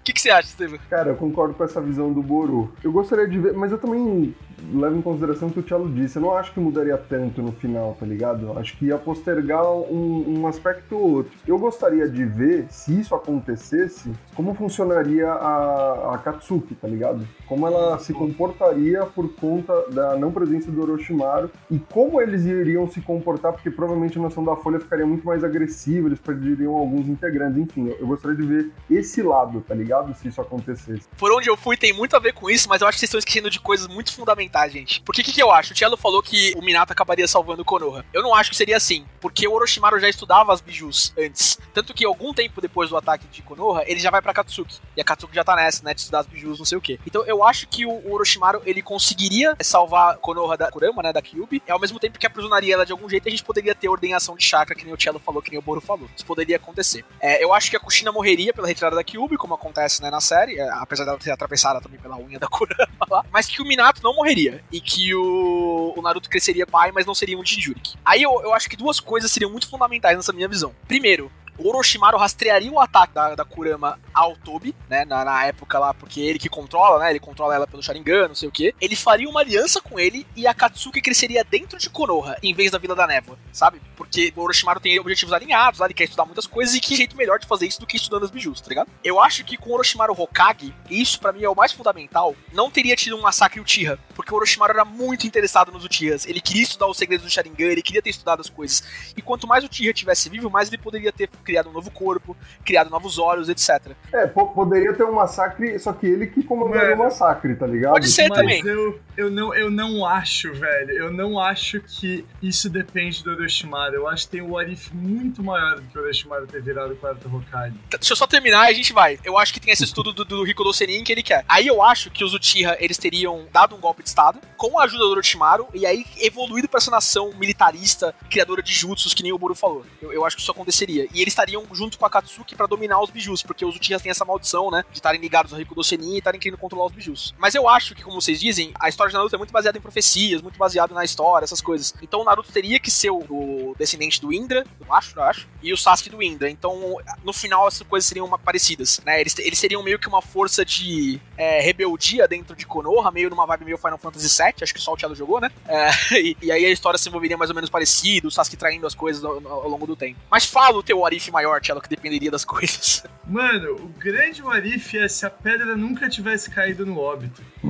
O que, que você acha, Estevam? Cara, eu concordo com essa visão do Boru. Eu gostaria de ver, mas eu também levo em consideração o que o Thiago disse. Eu não acho que mudaria tanto no final, tá ligado? Eu acho que ia postergar um, um aspecto ou outro. Eu gostaria de ver, se isso acontecesse, como funcionaria a, a Katsuki, tá ligado? Como ela se comportaria por conta da não presença do Orochimaru e como eles iriam se comportar, porque provavelmente a Nação da Folha ficaria muito mais agressiva, eles perderiam alguns integrantes. Enfim, eu, gostaria de ver esse lado, tá ligado? Se isso acontecesse. Por onde eu fui tem muito a ver com isso, mas eu acho que vocês estão esquecendo de coisas muito fundamentais, gente. Porque o que, que eu acho? O Tielo falou que o Minato acabaria salvando o Konoha. Eu não acho que seria assim, porque o Orochimaru já estudava as bijus antes. Tanto que algum tempo depois do ataque de Konoha, ele já vai pra Katsuki. E a Katsuki já tá nessa, né, de estudar as bijus, não sei o quê. Então eu acho que o Orochimaru, ele conseguiria salvar Konoha da Kurama, né, da Kyubi, e ao mesmo tempo que aprisionaria ela de algum jeito, a gente poderia ter ordenhação de chakra, que nem o Cello falou, que nem o Boro falou. Isso poderia acontecer. É, eu acho que a Kushina morreria pela retirada da Kyubi, como acontece né, na série, é, apesar dela ser atravessada também pela unha da [LAUGHS] Kurama lá, mas que o Minato não morreria, e que o, o Naruto cresceria pai, mas não seria um Jinjuriki. Aí eu, eu acho que duas coisas seriam muito fundamentais nessa minha visão. Primeiro, Orochimaru rastrearia o ataque da, da Kurama ao Tobi, né, na, na, época lá, porque ele que controla, né, ele controla ela pelo Sharingan, não sei o que. Ele faria uma aliança com ele e a Katsuki cresceria dentro de Konoha, em vez da Vila da Névoa, sabe? Porque o Orochimaru tem objetivos alinhados, lá, ele quer estudar muitas coisas e que jeito melhor de fazer isso do que estudando as bijus, tá ligado? Eu acho que com o Orochimaru Hokage, isso para mim é o mais fundamental, não teria tido um massacre Uchiha, porque o Orochimaru era muito interessado nos Uchihas, ele queria estudar os segredos do Sharingan, ele queria ter estudado as coisas. E quanto mais o Uchiha tivesse vivo, mais ele poderia ter criado um novo corpo, criado novos olhos, etc. É, poderia ter um massacre, só que ele que comandaria o massacre, tá ligado? Pode ser Mas também. Eu, eu, não, eu não acho, velho, eu não acho que isso depende do Orochimaru. Eu acho que tem um Arif muito maior do que o Orochimaru ter virado o quarto Hokage. Deixa eu só terminar e a gente vai. Eu acho que tem esse estudo do, do Rico Docenin que ele quer. Aí eu acho que os Uchiha, eles teriam dado um golpe de estado com a ajuda do Orochimaru e aí evoluído pra essa nação militarista, criadora de jutsus, que nem o Buru falou. Eu, eu acho que isso aconteceria. E eles estariam junto com a Katsuki para dominar os bijus, porque os Uchihas têm essa maldição, né, de estarem ligados ao Rico Docenin e estarem querendo controlar os bijus. Mas eu acho que, como vocês dizem, a história de Naruto é muito baseada em profecias, muito baseada na história, essas coisas. Então o Naruto teria que ser o descendente do Indra, eu acho, eu acho, e o Sasuke do Indra. Então, no final, essas coisas seriam uma, parecidas, né? Eles, eles seriam meio que uma força de é, rebeldia dentro de Konoha, meio numa vibe meio Final Fantasy VII, acho que só o Thiago jogou, né? É, [LAUGHS] e, e, aí a história se envolveria mais ou menos parecido, o Sasuke traindo as coisas ao, ao longo do tempo. Mas fala o teu Arif maior, Thiago, que dependeria das [LAUGHS] coisas. Mano, o grande Arif é se a pedra nunca tivesse caído no óbito. [LAUGHS]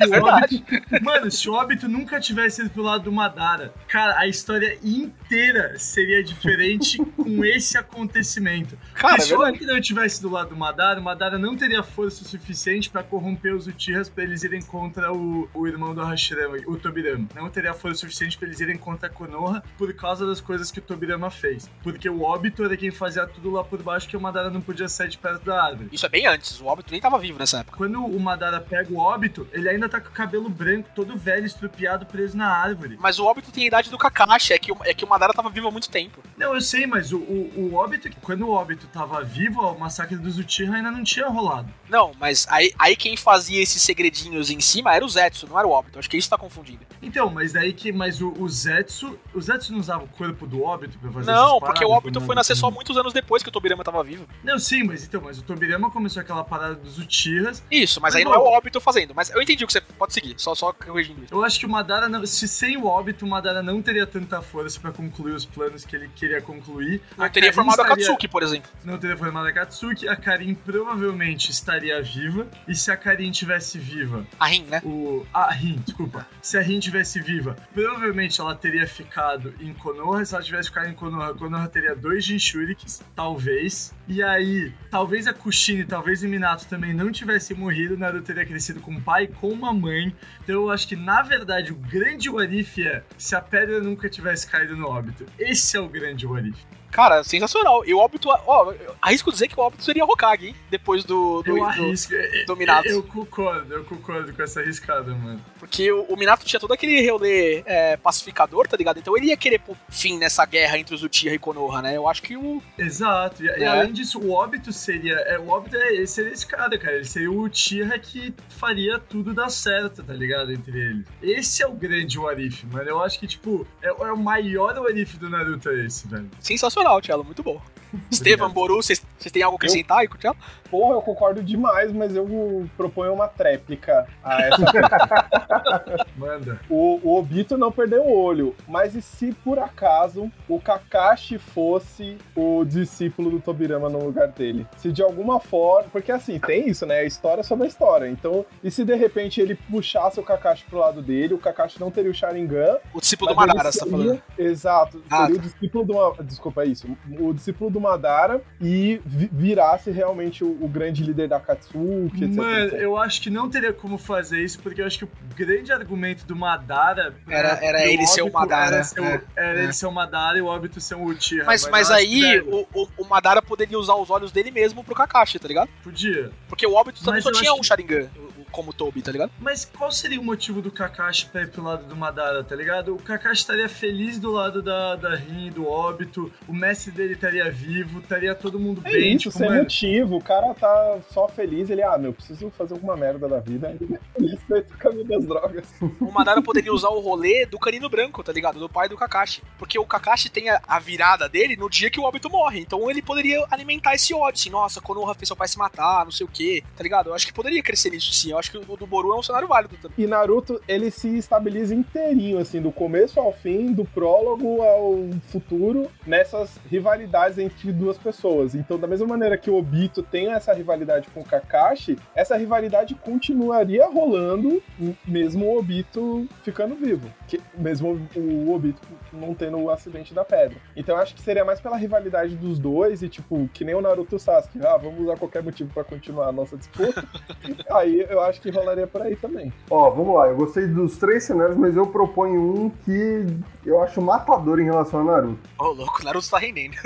é. Óbito, mano, se o óbito nunca tivesse ido pro lado do Madara, cara, a história inteira seria diferente [LAUGHS] com esse acontecimento. Cara, se é o óbito não tivesse do lado do Madara, o Madara não teria força suficiente pra corromper os Uchihas pra eles irem contra o, o irmão do Hashirama, o Tobirama. Não teria força suficiente pra eles irem contra a Konoha por causa das coisas que o Tobirama fez. Porque o óbito era quem fazia tudo lá por baixo que o Madara não podia sair de perto da árvore. Isso é bem antes, o Óbito nem tava vivo nessa época. Quando o Madara pega o óbito, ele ainda tá com o cabelo branco, todo velho, estrupiado, preso na árvore. Mas o Óbito tem a idade do Kakashi, é que, o- é que o Madara tava vivo há muito tempo. Não, eu sei, mas o, o, o óbito, quando o óbito tava vivo, o massacre dos Uchiha ainda não tinha rolado. Não, mas aí, aí quem fazia esses segredinhos em cima era o Zetsu, não era o Óbito. Acho que isso tá confundindo. Então, mas daí que. Mas o, o Zetsu. O Zetsu não usava o corpo do óbito pra fazer Não, porque o Óbito não- foi nascer só muitos anos depois que o Tobirama tava vivo. Não, sim, mas então, mas o Tobirama começou aquela parada dos Uchihas. Isso, mas Mas aí não é o Óbito fazendo. Mas eu entendi o que você pode seguir, só, só corrigindo isso. Eu acho que o Madara, não, se sem o óbito, o Madara não teria tanta força pra concluir os planos que ele queria concluir. Não teria Karin formado a Katsuki, por exemplo. não teria formado a Katsuki, a Karin provavelmente estaria viva. E se a Karin tivesse viva, A Rin, né? o. A Rin, desculpa. Se a Rin tivesse viva, provavelmente ela teria ficado em Konoha. Se ela tivesse ficado em Konoha, Konoha teria dois Jinchurikis, talvez. E aí, talvez a Kushina talvez o Minato também não tivessem morrido. O Naruto teria crescido com um pai com uma mãe. Então eu acho que, na verdade, o grande Warif é se a pedra nunca tivesse caído no óbito. Esse é o grande Warif. Cara, sensacional. E o Óbito, ó, eu arrisco dizer que o Óbito seria Hokage, hein? Depois do. do, Eu do- arrisco. é- do Minato. Eu concordo, eu concordo com essa arriscada, mano. porque o, o Minato tinha todo aquele rolê é, pacificador, tá ligado? Então ele ia querer pôr fim nessa guerra entre os Uchiha e Konoha, né? Eu acho que o. Exato. E, É. além disso, o óbito seria. É, o óbito é, ele seria esse cara, cara. Ele seria o Uchiha que faria tudo dar certo, tá ligado? Entre eles. Esse é o grande Warif, mano. Eu acho que, tipo, é, é o maior Warif do Naruto é esse, velho. Sensacional, Tchelo, muito bom. [LAUGHS] Estevam, Boru, vocês têm algo a acrescentar aí com o Tchelo? Porra, eu concordo demais, mas eu proponho uma tréplica a essa. [LAUGHS] Manda. o, o Obito não perdeu o olho, mas e se por acaso o Kakashi fosse o discípulo do Tobirama no lugar dele? Se de alguma forma. Porque assim, tem isso, né? A história sobre a história. Então, e se de repente ele puxasse o Kakashi pro lado dele, o Kakashi não teria o Sharingan, O discípulo do Madara, você tá seria- falando. Exato. Ah, seria o discípulo do Desculpa, é isso. O discípulo do Madara e vi- virasse realmente o, o grande líder da Katsuki, etc. Mano, etc. eu acho que não teria como fazer isso, porque eu acho que o grande argumento do Madara. Era- era pro ele ser o Madara, Era, é, era é. ele ser o Madara e o óbito ser o Uchiha. Mas, mas que, aí o, o, o Madara poderia usar os olhos dele mesmo pro Kakashi, tá ligado? Podia. Porque o Óbito também Mas só tinha um Sharingan. O, como o Toby, tá ligado? Mas qual seria o motivo do Kakashi pra ir pro lado do Madara, tá ligado? O Kakashi estaria feliz do lado da, da Rin, do Óbito, o mestre dele estaria vivo, estaria todo mundo É bem, isso, tipo, sem mano, motivo. O cara tá só feliz, ele, ah, meu, preciso fazer alguma merda da vida. [LAUGHS] Ele, o caminho das drogas. O Madara poderia usar o rolê do Canino Branco, tá ligado? Do pai do Kakashi. Porque o Kakashi tem a, a virada dele no dia que o Obito morre. Então ele poderia alimentar esse ódio, assim, nossa, Konoha fez seu pai se matar, não sei o quê, tá ligado? Eu acho que poderia crescer nisso sim. Eu acho que o do Boru é um cenário válido também. E Naruto, ele se estabiliza inteirinho, assim, do começo ao fim, do prólogo ao futuro, nessas rivalidades entre duas pessoas. Então, da mesma maneira que o Obito tem essa rivalidade com o Kakashi, essa rivalidade continuaria rolando, mesmo o Obito ficando vivo. Que, mesmo o Obito não tendo o acidente da pedra. Então, eu acho que seria mais pela rivalidade dos dois e, tipo, que nem o Naruto e o Sasuke. Ah, vamos usar qualquer motivo pra continuar a nossa disputa. [LAUGHS] aí eu acho que rolaria por aí também. Ó, vamos lá, eu gostei dos três cenários, mas eu proponho um que eu acho matador em relação a Naruto. Ô, louco, Naruto tá rendendo.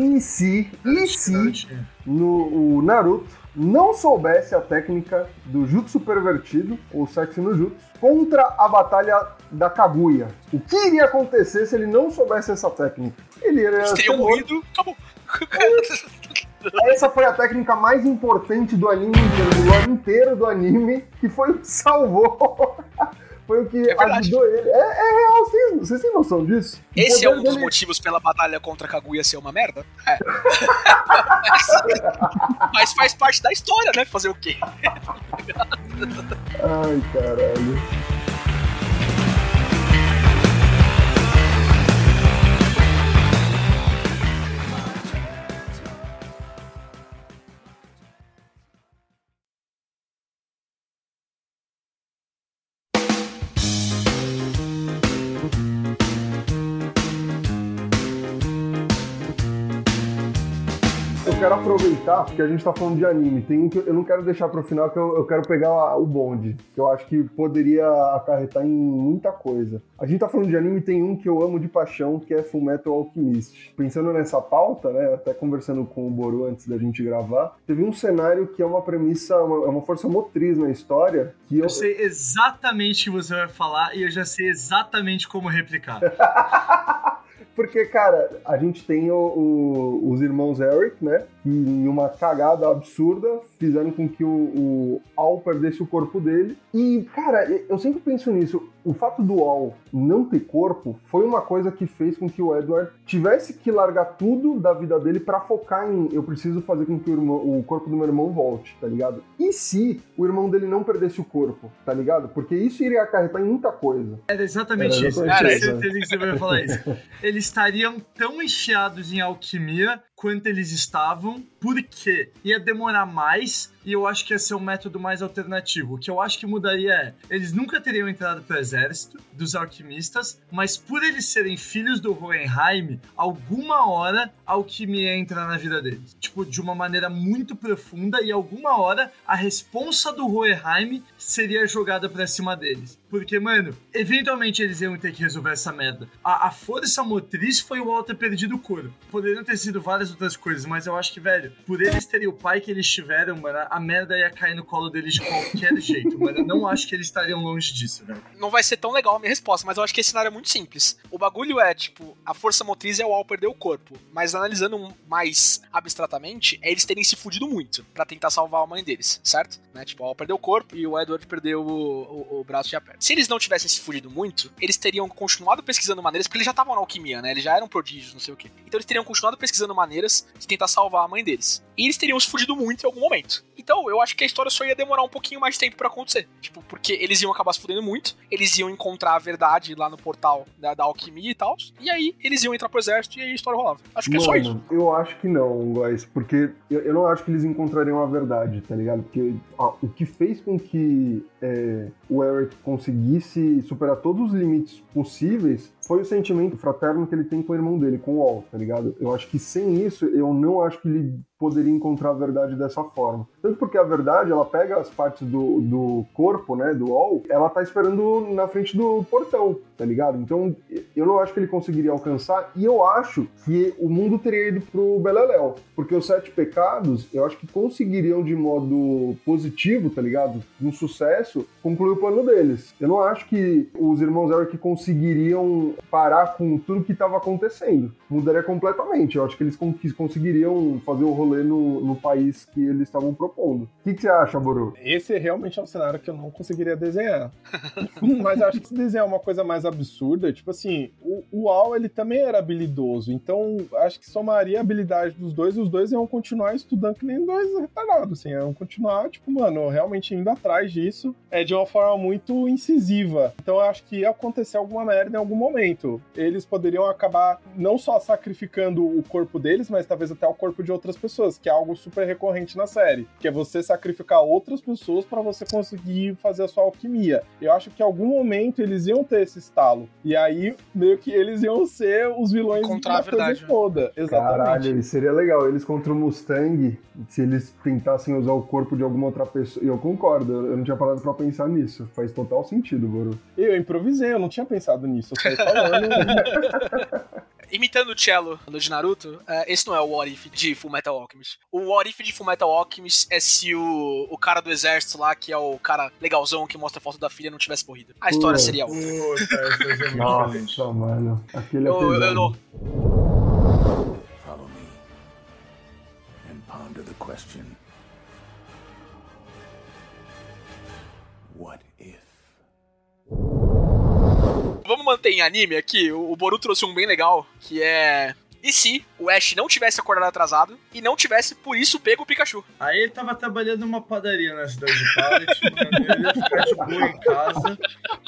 E se, e se no, o Naruto não soubesse a técnica do jutsu pervertido, ou sexo no jutsu, contra a batalha da Kaguya? O que iria acontecer se ele não soubesse essa técnica? Ele iria morto. morrido, acabou. [LAUGHS] Essa foi a técnica mais importante do anime do lore inteiro do anime, que foi o que salvou. [LAUGHS] foi o que É ajudou ele. É, é real, vocês, vocês têm noção disso? Esse é um dos dele- motivos pela batalha contra Kaguya ser uma merda? É. mas, [LAUGHS] mas faz parte da história, né? Fazer o quê? Ai, caralho. Aproveitar, porque a gente tá falando de anime. Tem um que eu não quero deixar pro final, que eu, eu quero pegar o bonde, que eu acho que poderia acarretar em muita coisa. A gente tá falando de anime, tem um que eu amo de paixão, que é Fullmetal Alchemist. Pensando nessa pauta, né, até conversando com o Boru antes da gente gravar, teve um cenário que é uma premissa, uma, é uma força motriz na história, que eu... Eu sei exatamente o que você vai falar e eu já sei exatamente como replicar. [LAUGHS] Porque, cara, a gente tem o- o- os irmãos Eric, né? Que em uma cagada absurda fizeram com que o, o Al perdesse o corpo dele. E, cara, eu sempre penso nisso. O fato do Al não ter corpo foi uma coisa que fez com que o Edward tivesse que largar tudo da vida dele pra focar em eu preciso fazer com que o, irmão- o corpo do meu irmão volte, tá ligado? E se o irmão dele não perdesse o corpo, tá ligado? Porque isso iria acarretar em muita coisa. Era exatamente Era isso. isso, certeza que você vai falar isso. [LAUGHS] Eles estariam tão enfiados em alquimia quanto eles estavam, porque ia demorar mais e eu acho que ia ser um método mais alternativo. O que eu acho que mudaria é, eles nunca teriam entrado pro exército dos alquimistas, mas por eles serem filhos do Hohenheim, alguma hora a alquimia entra na vida deles. Tipo, de uma maneira muito profunda e alguma hora a responsa do Hohenheim seria jogada pra cima deles. Porque, mano, eventualmente eles iam ter que resolver essa merda. A, a força motriz foi o Al ter perdido o corpo. Poderiam ter sido várias outras coisas, mas eu acho que, velho, por eles terem o pai que eles tiveram, mano, merda ia cair no colo deles de qualquer [LAUGHS] jeito, mano. Eu não acho que eles estariam longe disso, velho. Não vai ser tão legal a minha resposta, mas eu acho que esse cenário é muito simples. O bagulho é, tipo, a força motriz é o Al perder o corpo. Mas analisando mais abstratamente, é eles terem se fudido muito pra tentar salvar a mãe deles, certo? Né? Tipo, o Al perdeu o corpo e o Edward perdeu o, o- o braço e a perna. Se eles não tivessem se fudido muito, eles teriam continuado pesquisando maneiras, porque eles já estavam na alquimia, né? Eles já eram prodígios, não sei o quê. Então eles teriam continuado pesquisando maneiras de tentar salvar a mãe deles. E eles teriam se fudido muito em algum momento. Então, eu acho que a história só ia demorar um pouquinho mais de tempo pra acontecer. Tipo, porque eles iam acabar se fudendo muito, eles iam encontrar a verdade lá no portal da, da alquimia e tal, e aí eles iam entrar pro exército e aí a história rolava. Acho que é só isso. eu acho que não, guys, porque eu, eu não acho que eles encontrariam a verdade, tá ligado? Porque ó, o que fez com que é, o Eric conseguisse superar todos os limites possíveis foi o sentimento fraterno que ele tem com o irmão dele, com o Al, tá ligado? Eu acho que sem isso, eu não acho que ele poderia encontrar a verdade dessa forma. Tanto porque a verdade, ela pega as partes do, do corpo, né, do All, ela tá esperando na frente do portão, tá ligado? Então, eu não acho que ele conseguiria alcançar, e eu acho que o mundo teria ido pro Beleléu, porque os Sete Pecados, eu acho que conseguiriam de modo positivo, tá ligado? Um sucesso, concluir o plano deles. Eu não acho que os irmãos Eric conseguiriam parar com tudo que estava acontecendo. Mudaria completamente. Eu acho que eles conseguiriam fazer o rolê no, no país que eles estavam propondo. O que, que, você acha, Boru? Esse realmente é um cenário que eu não conseguiria desenhar. [LAUGHS] Mas acho que se desenhar uma coisa mais absurda, tipo assim, o, o Al ele também era habilidoso, então acho que somaria a habilidade dos dois, os dois iam continuar estudando que nem dois retardados, assim, iam continuar, tipo, mano, realmente indo atrás disso, é de uma forma muito incisiva. Então acho que ia acontecer alguma merda em algum momento. Eles poderiam acabar não só sacrificando o corpo deles, mas talvez até o corpo de outras pessoas, que é algo super recorrente na série, que é você sacrificar outras pessoas para você conseguir fazer a sua alquimia. Eu acho que em algum momento eles iam ter esse estalo. E aí, meio que eles iam ser os vilões Encontrar da coisa né? toda. Exatamente. Caralho, seria legal. Eles contra o Mustang, se eles tentassem usar o corpo de alguma outra pessoa. E eu concordo, eu não tinha parado pra pensar nisso. Faz total sentido, Goro. Eu improvisei, eu não tinha pensado nisso. Eu saí falando. [LAUGHS] Imitando o cello de Naruto, uh, esse não é o What If de Full Metal Alchemist. O What If de Full Metal Alchemist é se o, o cara do exército lá, que é o cara legalzão que mostra a foto da filha, não tivesse morrido. A história seria outra. Puta, Nossa, mano. Aquele é Eu, eu, não- Follow me and ponder the question What if? Vamos manter em anime aqui. O Boru trouxe um bem legal, que é. E se o Ash não tivesse acordado atrasado e não tivesse, por isso, pego o Pikachu? Aí ele tava trabalhando numa padaria na cidade de mano. Ele ia ficar de boa em casa,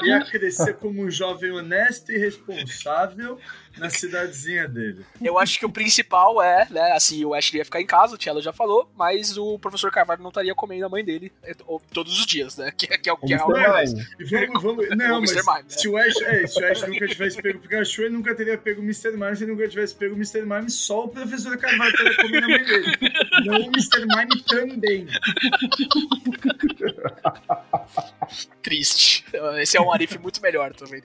ia crescer como um jovem honesto e responsável na cidadezinha dele. Eu acho que o principal é, né, assim, o Ash ia ficar em casa, o Tielo já falou, mas o professor Carvalho não estaria comendo a mãe dele é, todos os dias, né? Que, que é o que é Mr. algo- Mime. E vamos, vamos. Não, O mas Mr. Mime, né? se o, Ash, é, se o Ash nunca tivesse pego o Pikachu, ele nunca teria pego o Mr. Mime. Se ele nunca tivesse pego o Mr. Mime, só o professor Carvalho estaria comendo a mãe dele. Não o Mr. Mime também. triste. Esse é um Arif muito melhor também.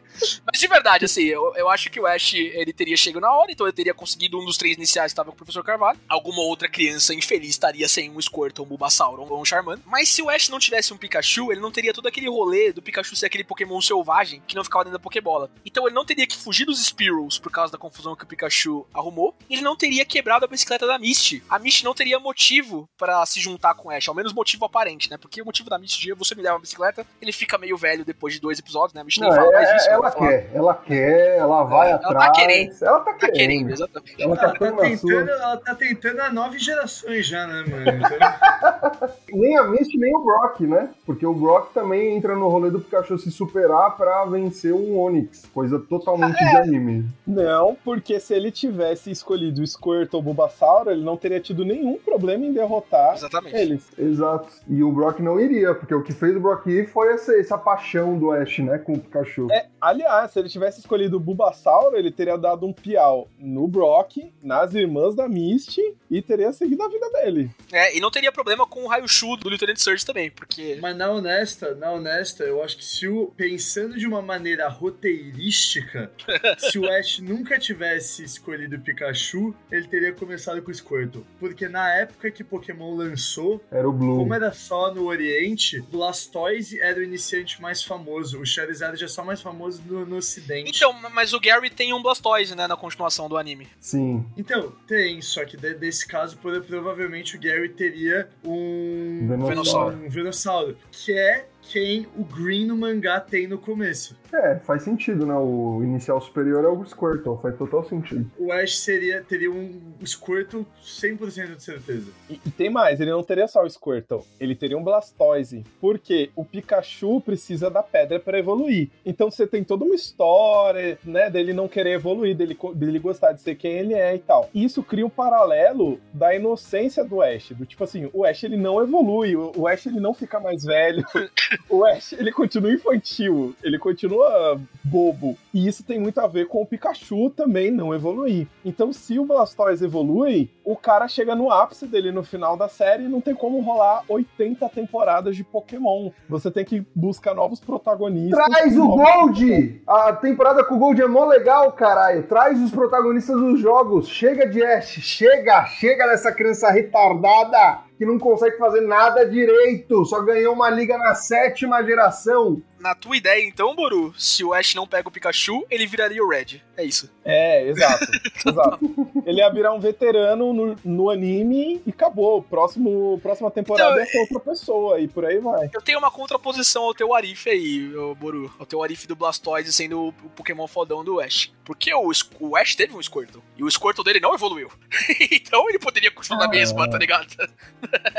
Mas de verdade, assim, eu, eu acho que o Ash ele teria chegado na hora, então ele teria conseguido um dos três iniciais que estava com o professor Carvalho. Alguma outra criança infeliz estaria sem um Squirtle, um Bulbasaur ou um Charmander. Mas se o Ash não tivesse um Pikachu, ele não teria todo aquele rolê do Pikachu ser aquele Pokémon selvagem que não ficava dentro da Pokébola. Então ele não teria que fugir dos Spearows por causa da confusão que o Pikachu arrumou. Ele não teria quebrado a bicicleta da Misty. A Misty não teria motivo pra se juntar com o Ash, ao menos motivo aparente, né? Porque o motivo da Misty de você me leva uma bicicleta, ele fica meio velho depois de dois episódios, né? A Misty nem Não, fala mais é- disso. ela vai falar. quer, ela quer, ela vai Ela tá atrás. Querendo. Ela tá Tá querendo. querendo, exatamente. Ela Ela tá tá, tentando, ela tá tentando há nove gerações já, né, mano? [LAUGHS] Nem a Misty, nem o Brock, né? Porque o Brock também entra no rolê do Pikachu se superar pra vencer um Onix. Coisa totalmente É. de anime. Não, porque se ele tivesse escolhido o Squirtle ou o Bulbasaur, ele não teria tido nenhum problema em derrotar Exatamente. eles. Exato. E o Brock não iria, porque o que fez o Brock ir foi essa, essa paixão do Ash, né? Com o Pikachu. É, aliás, se ele tivesse escolhido o Bulbasaur, ele teria dado um piau no Brock, nas irmãs da Misty e teria seguido a vida dele. É, e não teria problema com o raio-chu do Lieutenant Surge também, porque. mas na honesta, na honesta, eu acho que se o. Pensando de uma maneira roteirística, [LAUGHS] se o Ash nunca tivesse escolhido o Pikachu, ele teria começado com o Squirtle. Porque na época que Pokémon lançou, Era o Blue. Como era só no Oriente, Blastoise era o iniciante mais famoso. O Charizard é só mais famoso no, no Ocidente. Então, mas o Gary tem um Blastoise, né, na continuação do anime. Sim. Então, tem, só que de- desse caso, provavelmente o Gary teria um Venossauro. um Venossauro, que é quem o Green no mangá tem no começo. É, faz sentido, né? O inicial superior é o Squirtle, faz total sentido. O Ash seria, teria um Squirtle 100% de certeza. E, e tem mais, ele não teria só o Squirtle, ele teria um Blastoise. Porque o Pikachu precisa da pedra para evoluir. Então você tem toda uma história, né, dele não querer evoluir, dele, dele gostar de ser quem ele é e tal. E isso cria um paralelo da inocência do Ash, do tipo assim, o Ash ele não evolui, o, o Ash ele não fica mais velho. [LAUGHS] o Ash, ele continua infantil, ele continua bobo. E isso tem muito a ver com o Pikachu também não evoluir. Então, se o Blastoise evolui, o cara chega no ápice dele no final da série e não tem como rolar 80 temporadas de Pokémon. Você tem que buscar novos protagonistas. Traz o Gold! A temporada com o Gold é mó legal, caralho. Traz os protagonistas dos jogos. Chega de Ash, chega, chega dessa criança retardada que não consegue fazer nada direito. Só ganhou uma liga na sétima geração. Na tua ideia, então, Boru, se o Ash não pega o Pikachu, ele viraria o Red. É isso. É, exato. [LAUGHS] exato. Ele ia virar um veterano no, no anime e acabou. Próximo, próxima temporada Então, ia ser outra pessoa e por aí vai. Eu tenho uma contraposição ao teu Arif aí, Boru. Ao teu Arif do Blastoise sendo o Pokémon fodão do Ash. Porque o, o Ash teve um Squirtle. E o Squirtle dele não evoluiu. [LAUGHS] então ele poderia continuar na mesma, tá ligado?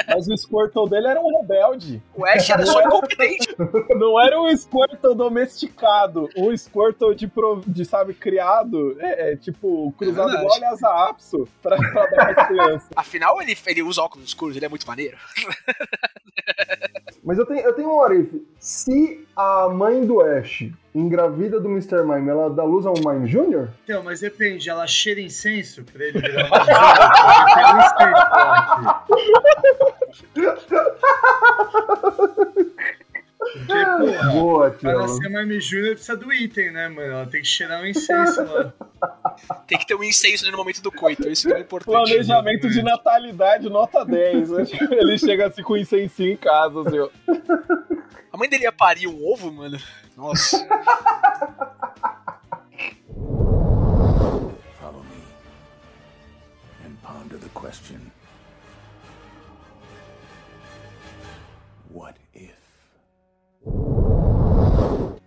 Mas o Squirtle dele era um rebelde. O Ash era só incompetente. [LAUGHS] Não era um Squirtle domesticado. Um Squirtle de, pro- de sabe, criado. É, é, tipo, cruzado verdade. igual aliás a Apso pra, pra dar pra criança. [LAUGHS] Afinal, ele, ele usa óculos escuros, ele é muito maneiro. Mas eu tenho, eu tenho um Arif. Se a mãe do Ash engravida do Mr. Mime, ela dá luz ao Mime Jr.? Então, mas depende, ela cheira incenso pra ele virar [LAUGHS] uma joia? Tem um incenso. [LAUGHS] Porque, [LAUGHS] porra, Boa, pra ela tio. ser Mime Júnior precisa do item, né, mano? Ela tem que cheirar um incenso lá. Tem que ter um incenso no momento do coito, isso que é importante. Planejamento de natalidade, nota 10. [LAUGHS] Ele chega assim com um incensinho em casa, assim, ó. A mãe dele ia parir um ovo, mano? Nossa. Follow me and ponder the question What?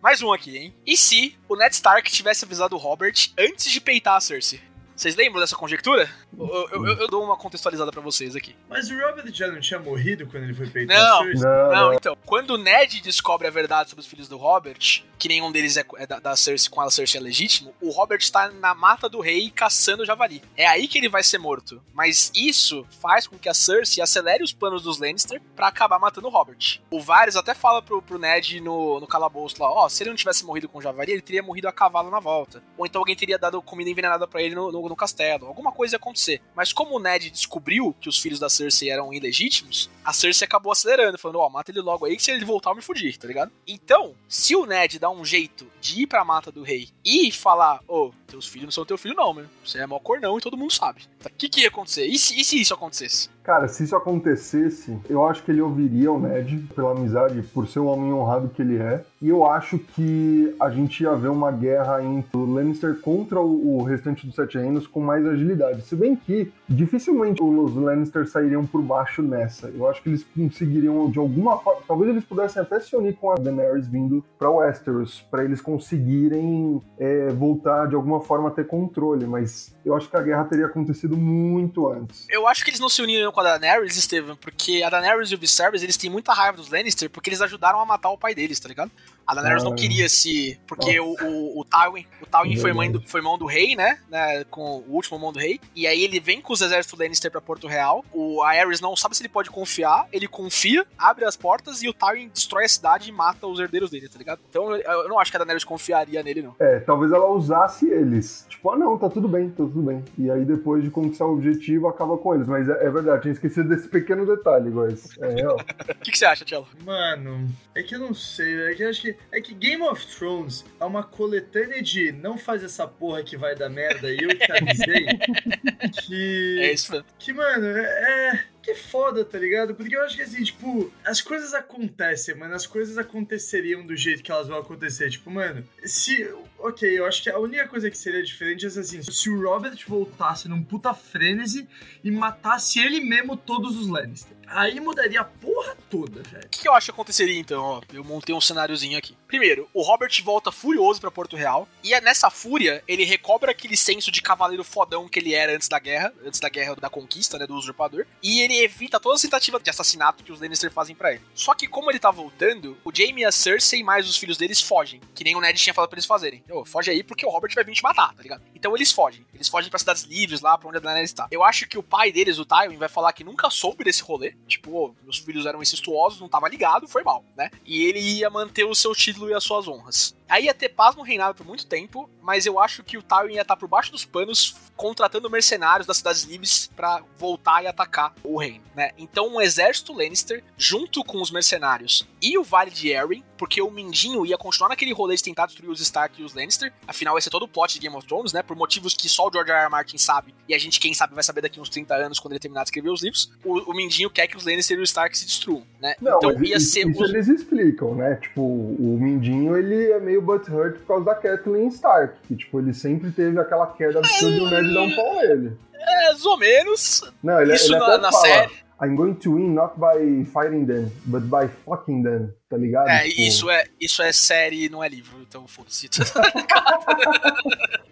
Mais um aqui, hein? E se o Ned Stark tivesse avisado o Robert antes de peitar a Cersei? Vocês lembram dessa conjectura? Eu, eu- eu- dou uma contextualizada pra vocês aqui. Mas o Robert já não tinha morrido quando ele foi peitar Não. Não, Não, não. então, quando o Ned descobre a verdade sobre os filhos do Robert, que nenhum deles é, é da, da Cersei com a Cersei é legítimo, o Robert tá na mata do rei caçando o javali. É aí que ele vai ser morto. Mas isso faz com que a Cersei acelere os planos dos Lannister pra acabar matando o Robert. O Varys até fala pro, pro Ned no, no calabouço lá, ó, se ele não tivesse morrido com o javali, ele teria morrido a cavalo na volta. Ou então alguém teria dado comida envenenada pra ele no, no, no castelo. Alguma coisa ia acontecer. Mas como o Ned descobriu que os filhos da Cersei eram ilegítimos, a Cersei acabou acelerando, falando, ó, mata ele logo aí, que se ele voltar eu me fudir, tá ligado? Então, se o Ned dá um jeito de ir pra mata do rei e falar, ô, teus filhos não são teu filho não, mano. Você é mó cornão e todo mundo sabe. O que que ia acontecer? E se, e se isso acontecesse? Cara, se isso acontecesse, eu acho que ele ouviria o Ned pela amizade, por ser o homem honrado que ele é. E eu acho que a gente ia ver uma guerra entre o Lannister contra o, restante dos Sete Reinos com mais agilidade. Se bem que dificilmente os Lannister sairiam por baixo nessa. Eu acho que eles conseguiriam, de alguma forma, talvez eles pudessem até se unir com a Daenerys vindo pra Westeros, pra eles conseguirem é, voltar de alguma forma a ter controle. Mas eu acho que a guerra teria acontecido muito antes. Eu acho que eles não se uniram com a Daenerys, Estevam, porque a Daenerys e o Viserys, eles têm muita raiva dos Lannister porque eles ajudaram a matar o pai deles, tá ligado? A Daenerys não Ah. queria se... Porque o, o, o Tywin, o Tywin foi, mãe do, foi mão do rei, né? né? Com o último mão do rei. E aí ele vem com os exércitos Lannister pra Porto Real. O Aerys não sabe se ele pode confiar. Ele confia, abre as portas e o Tywin destrói a cidade e mata os herdeiros dele, tá ligado? Então eu eu não acho que a Daenerys confiaria nele, não. É, talvez ela usasse eles. Tipo, ah, não, tá tudo bem, tá tudo bem. E aí, depois de conquistar o objetivo, acaba com eles. Mas é, é verdade, tinha esquecido desse pequeno detalhe, guys. É real. [LAUGHS] O que, que você acha, Tchelo? Mano, é que eu não sei, é que eu acho que. É que Game of Thrones é uma coletânea de não faz essa porra que vai dar merda e eu te avisei. [LAUGHS] que. É isso mesmo. Que, mano, é. Que foda, tá ligado? Porque eu acho que assim, tipo, as coisas acontecem, mano. As coisas aconteceriam do jeito que elas vão acontecer. Tipo, mano, se. Ok, eu acho que a única coisa que seria diferente é assim: se o Robert voltasse num puta frenesi e matasse ele mesmo todos os Lannister. Aí mudaria a porra toda, velho. O que, que eu acho que aconteceria então? Ó, eu montei um cenáriozinho aqui. Primeiro, o Robert volta furioso pra Porto Real. E é nessa fúria, ele recobra aquele senso de cavaleiro fodão que ele era antes da guerra, antes da guerra da conquista, né, do usurpador. E ele evita todas as tentativas de assassinato que os Lannister fazem pra ele. Só que como ele tá voltando, o Jaime e a Cersei mais os filhos deles fogem. Que nem o Ned tinha falado pra eles fazerem. Ô, foge aí porque o Robert vai vir te matar, tá ligado? Então eles fogem. Eles fogem pra cidades livres lá, pra onde a Daenerys tá. Eu acho que o pai deles, o Tywin, vai falar que nunca soube desse rolê. Tipo, oh, meus filhos eram incestuosos, não tava ligado, foi mal, né? E ele ia manter o seu título e as suas honras. Aí ia ter paz no reinado por muito tempo, mas eu acho que o Tywin ia estar por baixo dos panos contratando mercenários das cidades livres para voltar e atacar o reino, né? Então um exército Lannister junto com os mercenários e o Vale de Arryn, porque o Mindinho ia continuar naquele rolê de tentar destruir os Stark e os Lannister. Afinal, esse é todo o plot de Game of Thrones, né? Por motivos que só o George R. R. Martin sabe e a gente, quem sabe, vai saber daqui uns 30 anos quando ele terminar de escrever os livros. O, o Mindinho quer que os Lannister e os Stark se destruam, né? Não, então ia isso, ser isso os... eles explicam, né? Tipo, o Mindinho, ele é meio butthurt por causa da Kathleen Stark, que, tipo, ele sempre teve aquela queda absurda e o Ned dá um pau nele. É, mais ou menos. Não, ele, Isso ele na- até na fala, série. I'm going to win not by fighting them, but by fucking them, tá ligado? É, Tipo, isso é, isso é série, não é livro, então foda-se. [LAUGHS]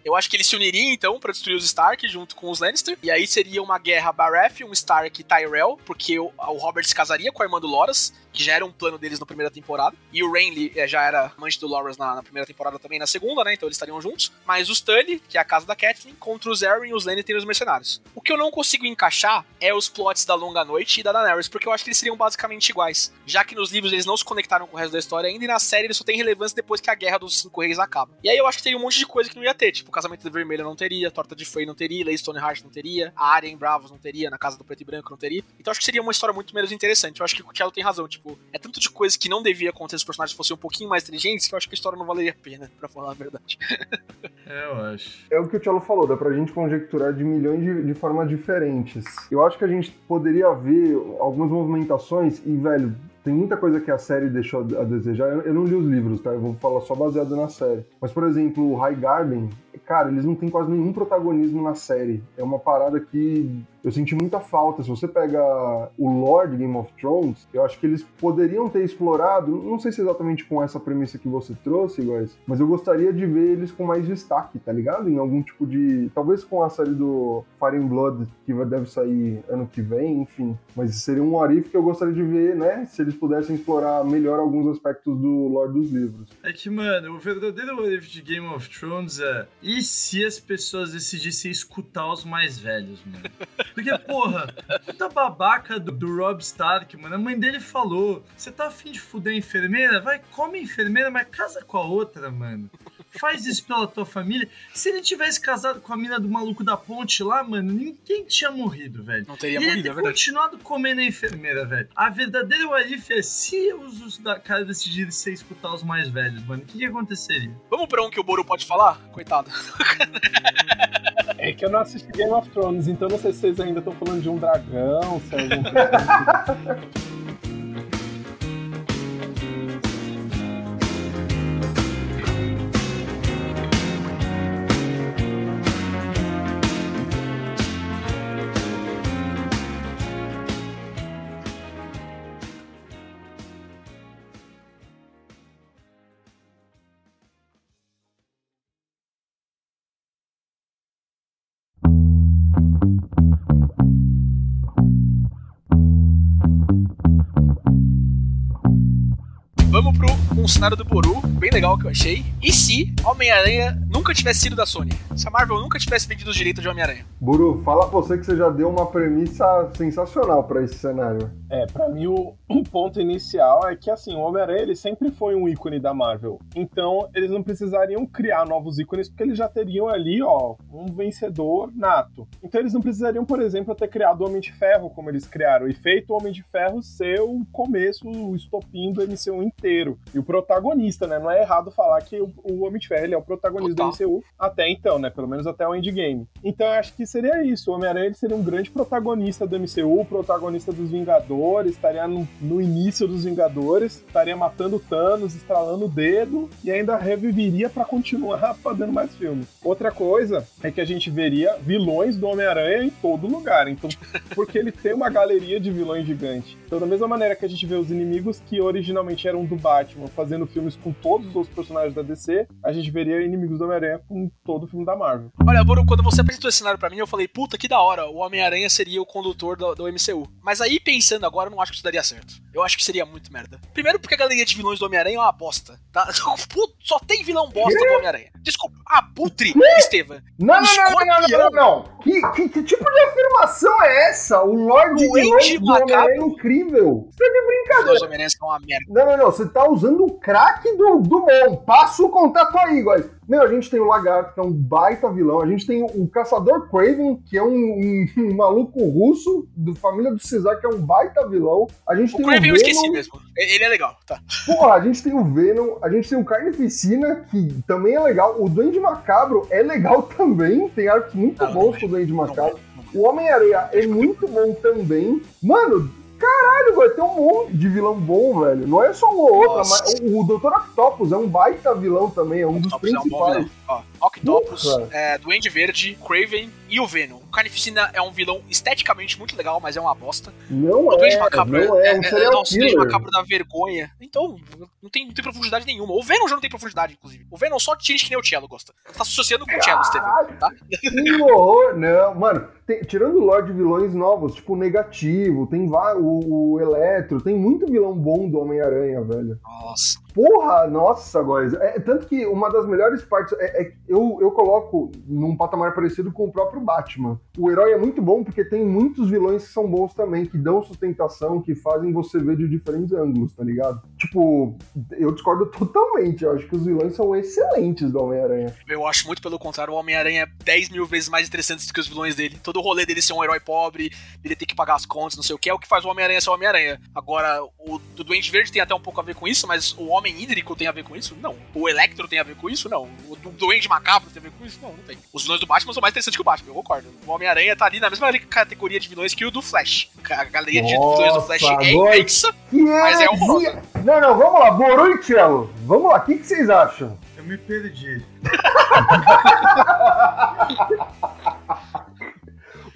Eu acho que eles se uniriam então pra destruir os Stark junto com os Lannister. E aí seria uma guerra Baratheon, Stark e Tyrell, porque o, o Robert se casaria com a irmã do Loras, que já era um plano deles na primeira temporada. E o Renly eh, já era amante do Loras na, na primeira temporada também, na segunda, né? Então eles estariam juntos. Mas os Tully, que é a casa da Catelyn, contra os Arryn, os Lannister e os mercenários. O que eu não consigo encaixar é os plots da Longa Noite e da Daenerys, porque eu acho que eles seriam basicamente iguais. Já que nos livros eles não se conectaram com o resto da história ainda, e na série eles só têm relevância depois que a Guerra dos Cinco Reis acaba. E aí eu acho que teria um monte de coisa que não ia ter, tipo, o Casamento da Vermelha não teria, Torta de Frey não teria, Lady Stoneheart não teria, a Arya em Bravos não teria, na Casa do Preto e Branco não teria. Então eu acho que seria uma história muito menos interessante. Eu acho que o Thiago tem razão, tipo, é tanto de coisa que não devia acontecer se os personagens fossem um pouquinho mais inteligentes que eu acho que a história não valeria a pena, pra falar a verdade. [LAUGHS] É, eu acho. É o que o Tchelo falou, dá pra gente conjecturar de milhões de, de formas diferentes. Eu acho que a gente poderia ver algumas movimentações e, velho, tem muita coisa que a série deixou a desejar. Eu, eu não li os livros, tá? Eu vou falar só baseado na série. Mas, por exemplo, o High Garden, cara, eles não têm quase nenhum protagonismo na série. É uma parada que eu senti muita falta. Se você pega o Lord Game of Thrones, eu acho que eles poderiam ter explorado, não sei se exatamente com essa premissa que você trouxe, guys, mas eu gostaria de ver eles com mais destaque, tá ligado? Em algum tipo de. Talvez com a série do Fire and Blood, que deve sair ano que vem, enfim. Mas seria um Arif que eu gostaria de ver, né? Se eles pudessem explorar melhor alguns aspectos do Lord dos livros. É que, mano, o verdadeiro what if de Game of Thrones é. E se as pessoas decidissem escutar os mais velhos, mano? Porque, porra, puta babaca do, do Rob Stark, mano. A mãe dele falou: você tá afim de fuder a enfermeira? Vai, come a enfermeira, mas casa com a outra, mano. Faz isso pela tua família. Se ele tivesse casado com a mina do maluco da ponte lá, mano, ninguém tinha morrido, velho. Não teria Ele morrido, é verdade. continuado comendo a enfermeira, velho. A verdadeira Warif é se os, os da cara decidirem ser escutar os mais velhos, mano. O que, que aconteceria? Vamos pra um que o Boru pode falar? Coitado. [LAUGHS] É que eu não assisti Game of Thrones, então não sei se vocês ainda estão falando de um dragão, se é algum [LAUGHS] um cenário do Boru, bem legal que eu achei. E se Homem-Aranha nunca tivesse sido da Sony? Se a Marvel nunca tivesse vendido os direitos de Homem-Aranha? Buru, fala pra você que você já deu uma premissa sensacional pra esse cenário. É, pra mim o, o ponto inicial é que assim, o Homem-Aranha ele sempre foi um ícone da Marvel. Então, eles não precisariam criar novos ícones porque eles já teriam ali, ó, um vencedor nato. Então, eles não precisariam, por exemplo, ter criado o Homem de Ferro como eles criaram e feito o Homem de Ferro ser o começo, o estopim do MCU inteiro. E o protagonista, né? Não é errado falar que o, o Homem de Ferro ele é o protagonista Total. do MCU até então, né? Pelo menos até o Endgame. Então, eu acho que seria isso. O Homem-Aranha seria um grande protagonista do MCU, protagonista dos Vingadores, estaria no, no início dos Vingadores, estaria matando Thanos, estralando o dedo e ainda reviveria pra continuar [LAUGHS] fazendo mais filmes. Outra coisa é que a gente veria vilões do Homem-Aranha em todo lugar. Então, porque ele tem uma galeria de vilões gigante. Então, da mesma maneira que a gente vê os inimigos que originalmente eram do Batman fazendo filmes com todos os personagens da DC, a gente veria inimigos do Homem-Aranha com todo o filme da Marvel. Olha, Boru, quando você apresentou esse cenário pra mim, eu falei, puta, que da hora, o Homem-Aranha seria o condutor do, do MCU. Mas aí, pensando agora, eu não acho que isso daria certo. Eu acho que seria muito merda. Primeiro porque a galeria de vilões do Homem-Aranha é uma bosta, tá? [LAUGHS] Só tem vilão bosta do Homem-Aranha. Desculpa, Abutre, Estevam. Não, não, não, não, não, não, não, não. Que, que, que tipo de afirmação é essa? O Lorde Vilões do Homem-Aranha é incrível. Você tá de Os brincadeira. vilões do Homem-Aranha são uma merda. Não, não, não. Você tá usando o craque do, do bom. Passa o contato aí, guys. Meu, a gente tem o Lagarto, que é um baita vilão. A gente tem o, Caçador Craven, que é um, um- um [LAUGHS] maluco russo, do família do Cesar, que é um baita vilão. A gente O tem Craven eu o esqueci Venom. mesmo. Ele é legal, tá. Porra, a gente tem o Venom, a gente tem o Carnificina, que também é legal. O Duende Macabro é legal [LAUGHS] também. Tem arcos muito Não, não bons com o Duende Não, Macabro. não. O Homem-Aranha é muito bom também. Mano, caralho, vai ter um monte de vilão bom, velho. Não é só um ou outro, Nossa. mas o, Dr. Octopus é um baita vilão também, é um dos Octopus é um Octopus, Porra. é, Duende Verde, Craven e o Venom. O Carnificina é um vilão esteticamente muito legal, mas é uma bosta. Não O é, Duende Macabro não é, um é, serial nossa, o Duende. Macabro da vergonha. Então, não tem, não tem profundidade nenhuma. O Venom já não tem profundidade, inclusive. O Venom só tira que nem o Cello gosta. Você tá associando com o Cello, Steven. Tá? que horror. Não, mano, tem- tirando o Lorde de vilões novos, tipo o Negativo, tem o, o Eletro, tem muito vilão bom do Homem-Aranha, velho. Nossa. Porra, nossa, guys. É, tanto que uma das melhores partes é, é eu, eu coloco num patamar parecido com o próprio Batman. O herói é muito bom porque tem muitos vilões que são bons também, que dão sustentação, que fazem você ver de diferentes ângulos, tá ligado? Tipo, eu discordo totalmente. Eu acho que os vilões são excelentes do Homem-Aranha. Eu acho muito pelo contrário, o Homem-Aranha é 10 mil vezes mais interessante do que os vilões dele. Todo o rolê dele ser um herói pobre, ele ter que pagar as contas, não sei o que, é o que faz o Homem-Aranha ser o Homem-Aranha. Agora, o do Doente Verde tem até um pouco a ver com isso, mas o Homem Hídrico tem a ver com isso? Não. O Electro tem a ver com isso? Não. O do Doente Macabro tem a ver com isso? Não, não tem. Os vilões do Batman são mais interessantes que o Batman, eu concordo. O Homem-Aranha tá ali na mesma categoria de vilões que o do Flash. A galeria de Nossa, vilões do Flash é imensa. Que Mas é horrorosa. Não, não, vamos lá, Boru e Cello. Vamos lá, o que, que vocês acham? Eu me perdi. [LAUGHS]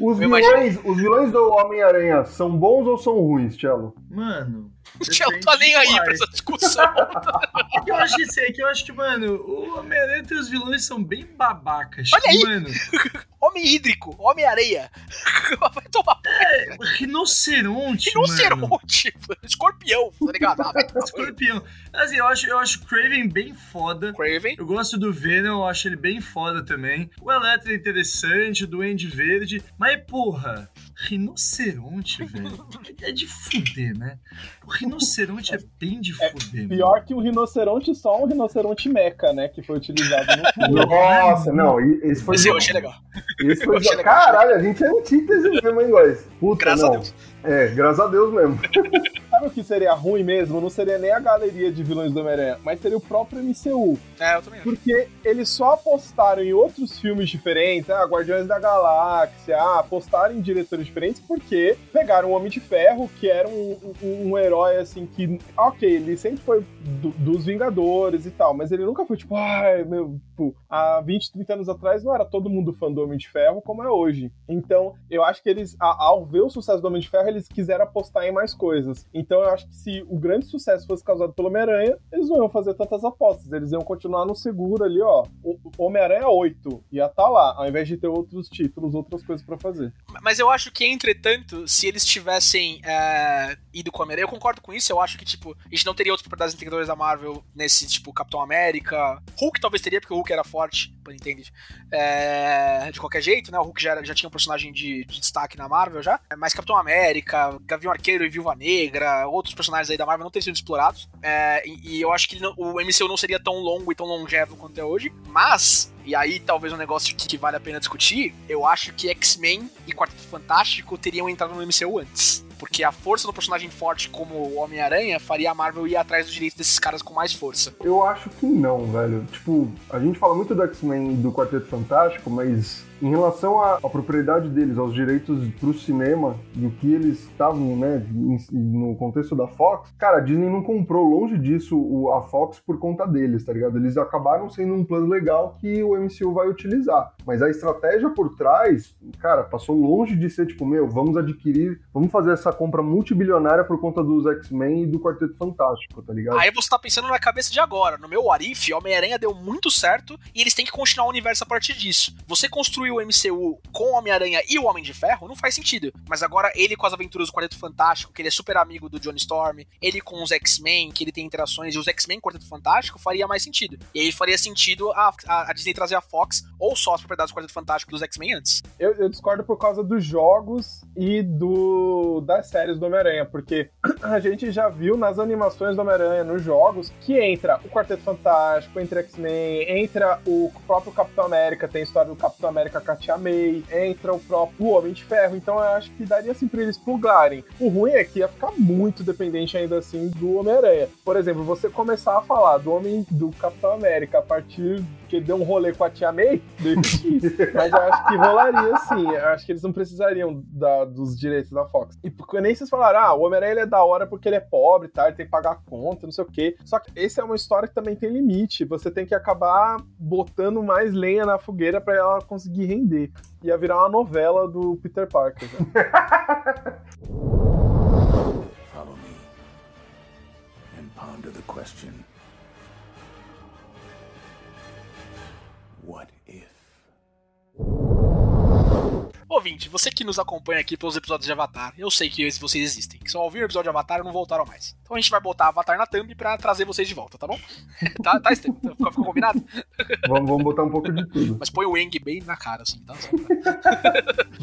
Os vilões, os vilões do Homem-Aranha são bons ou são ruins, Cello? Mano. O Cello tá nem aí pra essa discussão. [LAUGHS] Que eu acho que, assim, é que eu acho que, mano, o Homem-Aranha e os vilões são bem babacas. Olha aí. Mano, [LAUGHS] Homem Hídrico, Homem-Areia. [LAUGHS] Vai tomar é, rinoceronte, mano. Rinoceronte, escorpião, tá ligado? Ah. [LAUGHS] Escorpião. Assim, eu acho, eu acho o Craven bem foda. Craven. Eu gosto do Venom, eu acho ele bem foda também. O Eletro é interessante, o Duende Verde. Mas, porra, rinoceronte, velho. É de fuder, né? O rinoceronte é bem de fuder, mano. Pior que um rinoceronte, só um rinoceronte meca, né? Que foi utilizado no [LAUGHS] filme. Nossa, não, esse foi. Esse eu achei legal. Esse foi legal. Caralho, a gente é antítese mesmo, hein, guys? Puta, Graças a não. Deus. É, graças a Deus mesmo. [LAUGHS] Sabe o que seria ruim mesmo? Não seria nem a galeria de vilões do Homem-Aranha, mas seria o próprio MCU. É, eu também acho. Porque eles só apostaram em outros filmes diferentes, ah, Guardiões da Galáxia, ah, apostaram em diretores diferentes porque pegaram o Homem de Ferro, que era um, um- um herói assim que, ok, ele sempre foi do- dos Vingadores e tal, mas ele nunca foi tipo, ai meu, tipo, há 20, 30 anos atrás não era todo mundo fã do Homem de Ferro como é hoje. Então, eu acho que eles, ao ver o sucesso do Homem de Ferro, eles quiseram apostar em mais coisas. Então, eu acho que se o grande sucesso fosse causado pelo Homem-Aranha, eles não iam fazer tantas apostas. Eles iam continuar no seguro ali, ó. O o Homem-Aranha 8 ia estar lá, ao invés de ter outros títulos, outras coisas pra fazer. Mas eu acho que, entretanto, se eles tivessem é, ido com a Homem-Aranha, eu concordo com isso. Eu acho que, tipo, a gente não teria outros propriedades integradores da Marvel nesse, tipo, Capitão América. Hulk talvez teria, porque o Hulk era forte, por entender. É, de qualquer jeito, né? O Hulk já, era- já tinha um personagem de, de destaque na Marvel já. Mas Capitão América, Gavião Arqueiro e Viúva Negra, outros personagens aí da Marvel não teriam sido explorados. É, e, e eu acho que não- o MCU não seria tão longo e tão longevo quanto é hoje. Mas, e aí talvez um negócio que, que vale a pena discutir, eu acho que X-Men e Quarteto Fantástico teriam entrado no MCU antes. Porque a força do personagem forte como o Homem-Aranha faria a Marvel ir atrás dos direitos desses caras com mais força. Eu acho que não, velho. Tipo, a gente fala muito do X-Men do Quarteto Fantástico, mas em relação à, à propriedade deles, aos direitos pro cinema, e o que eles estavam, né, no contexto da Fox, cara, a Disney não comprou longe disso a Fox por conta deles, tá ligado? Eles acabaram sendo um plano legal que o MCU vai utilizar. Mas a estratégia por trás, cara, passou longe de ser tipo, meu, vamos adquirir, vamos fazer essa compra multibilionária por conta dos X-Men e do Quarteto Fantástico, tá ligado? Aí você tá pensando na cabeça de agora. No meu Arif, Homem-Aranha deu muito certo e eles têm que continuar o universo a partir disso. Você construir o MCU com o Homem-Aranha e o Homem de Ferro não faz sentido. Mas agora ele com as aventuras do Quarteto Fantástico, que ele é super amigo do Johnny Storm, ele com os X-Men, que ele tem interações, e os X-Men Quarteto Fantástico faria mais sentido. E aí faria sentido a, a, a Disney trazer a Fox ou só as do Quarteto Fantástico dos X-Men antes. Eu, eu discordo por causa dos jogos e do das séries do Homem-Aranha, porque [CLEARS THROAT] a gente já viu nas animações do Homem-Aranha, nos jogos, que entra o Quarteto Fantástico, entra X-Men, entra o próprio Capitão América, tem a história do Capitão América com a Tia May, entra o próprio Homem de Ferro, então eu acho que daria assim pra eles plugarem. O ruim é que ia ficar muito dependente ainda assim do Homem-Aranha. Por exemplo, você começar a falar do Homem do Capitão América a partir que deu um rolê com a Tia May. [LAUGHS] Mas eu acho que rolaria sim. Eu acho que eles não precisariam da, dos direitos da Fox. E porque nem vocês falaram, ah, o Homem-Aranha é da hora porque ele é pobre, tá? Ele tem que pagar conta, não sei o quê. Só que essa é uma história que também tem limite. Você tem que acabar botando mais lenha na fogueira para ela conseguir render. Ia virar uma novela do Peter Parker. Né? Follow me and ponder the question What if? Ouvinte, você que nos acompanha aqui pelos episódios de Avatar, eu sei que vocês existem, que só ouviram o episódio de Avatar e não voltaram mais. Então a gente vai botar Avatar na thumb pra trazer vocês de volta, tá bom? [LAUGHS] tá, tá, ficou, ficou combinado? Vamos, vamos botar um pouco de tudo. Mas põe o Eng bem na cara, assim, tá?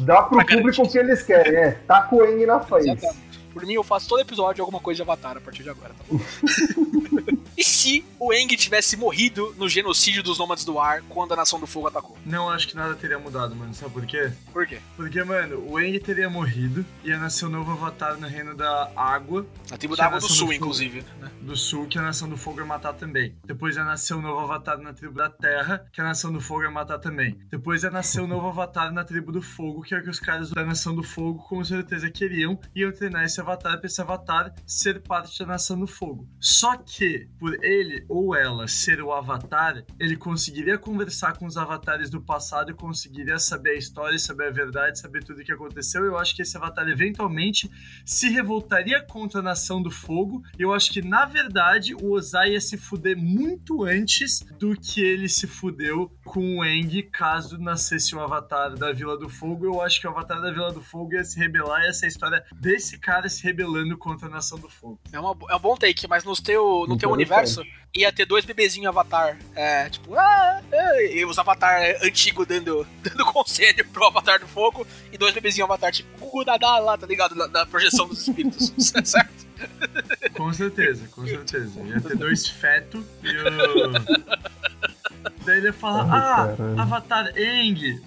Dá pro público o que eles querem, é. Tá com o Eng na frente. Exatamente. Por mim, eu faço todo episódio de alguma coisa de Avatar a partir de agora, tá bom? [LAUGHS] e se o Eng tivesse morrido no genocídio dos Nômades do Ar quando a Nação do Fogo atacou? Não acho que nada teria mudado, mano. Sabe por quê? Por quê? Porque, mano, o Eng teria morrido, ia nascer um novo avatar no reino da água. Na tribo Que da a Água do Sul, do Fogo. inclusive. né? Do sul, que a Nação do Fogo ia matar também. Depois ia nascer um novo avatar na tribo da Terra, que a Nação do Fogo ia matar também. Depois ia nascer um novo avatar na tribo do Fogo, que é o que os caras da Nação do Fogo com certeza queriam, e iam treinar esse avatar pra esse avatar ser parte da Nação do Fogo. Só que, por ele ou ela ser o avatar, ele conseguiria conversar com os avatares do passado e conseguiria saber a história, saber a verdade, saber tudo o que aconteceu. Eu acho que esse avatar eventualmente se revoltaria contra a Nação do Fogo. Eu acho que, na verdade, o Ozai ia se fuder muito antes do que ele se fudeu com o Eng, caso nascesse o Avatar da Vila do Fogo. Eu acho que o Avatar da Vila do Fogo ia se rebelar e essa é a história desse cara se rebelando contra a Nação do Fogo. É, uma, é um bom take, mas no teu, no teu Interessante. Universo ia ter dois bebezinhos Avatar. É, tipo, ah, e os Avatar antigos dando, [LAUGHS] dando conselho pro Avatar do Fogo e dois bebezinhos Avatar, tipo, Gugu Dadá lá, tá ligado? Da, da projeção dos espíritos, [LAUGHS] certo? Com certeza, com certeza. Ia ter dois fetos e o. [LAUGHS] Daí ele ia falar, Ai, ah, caralho. Avatar Eng.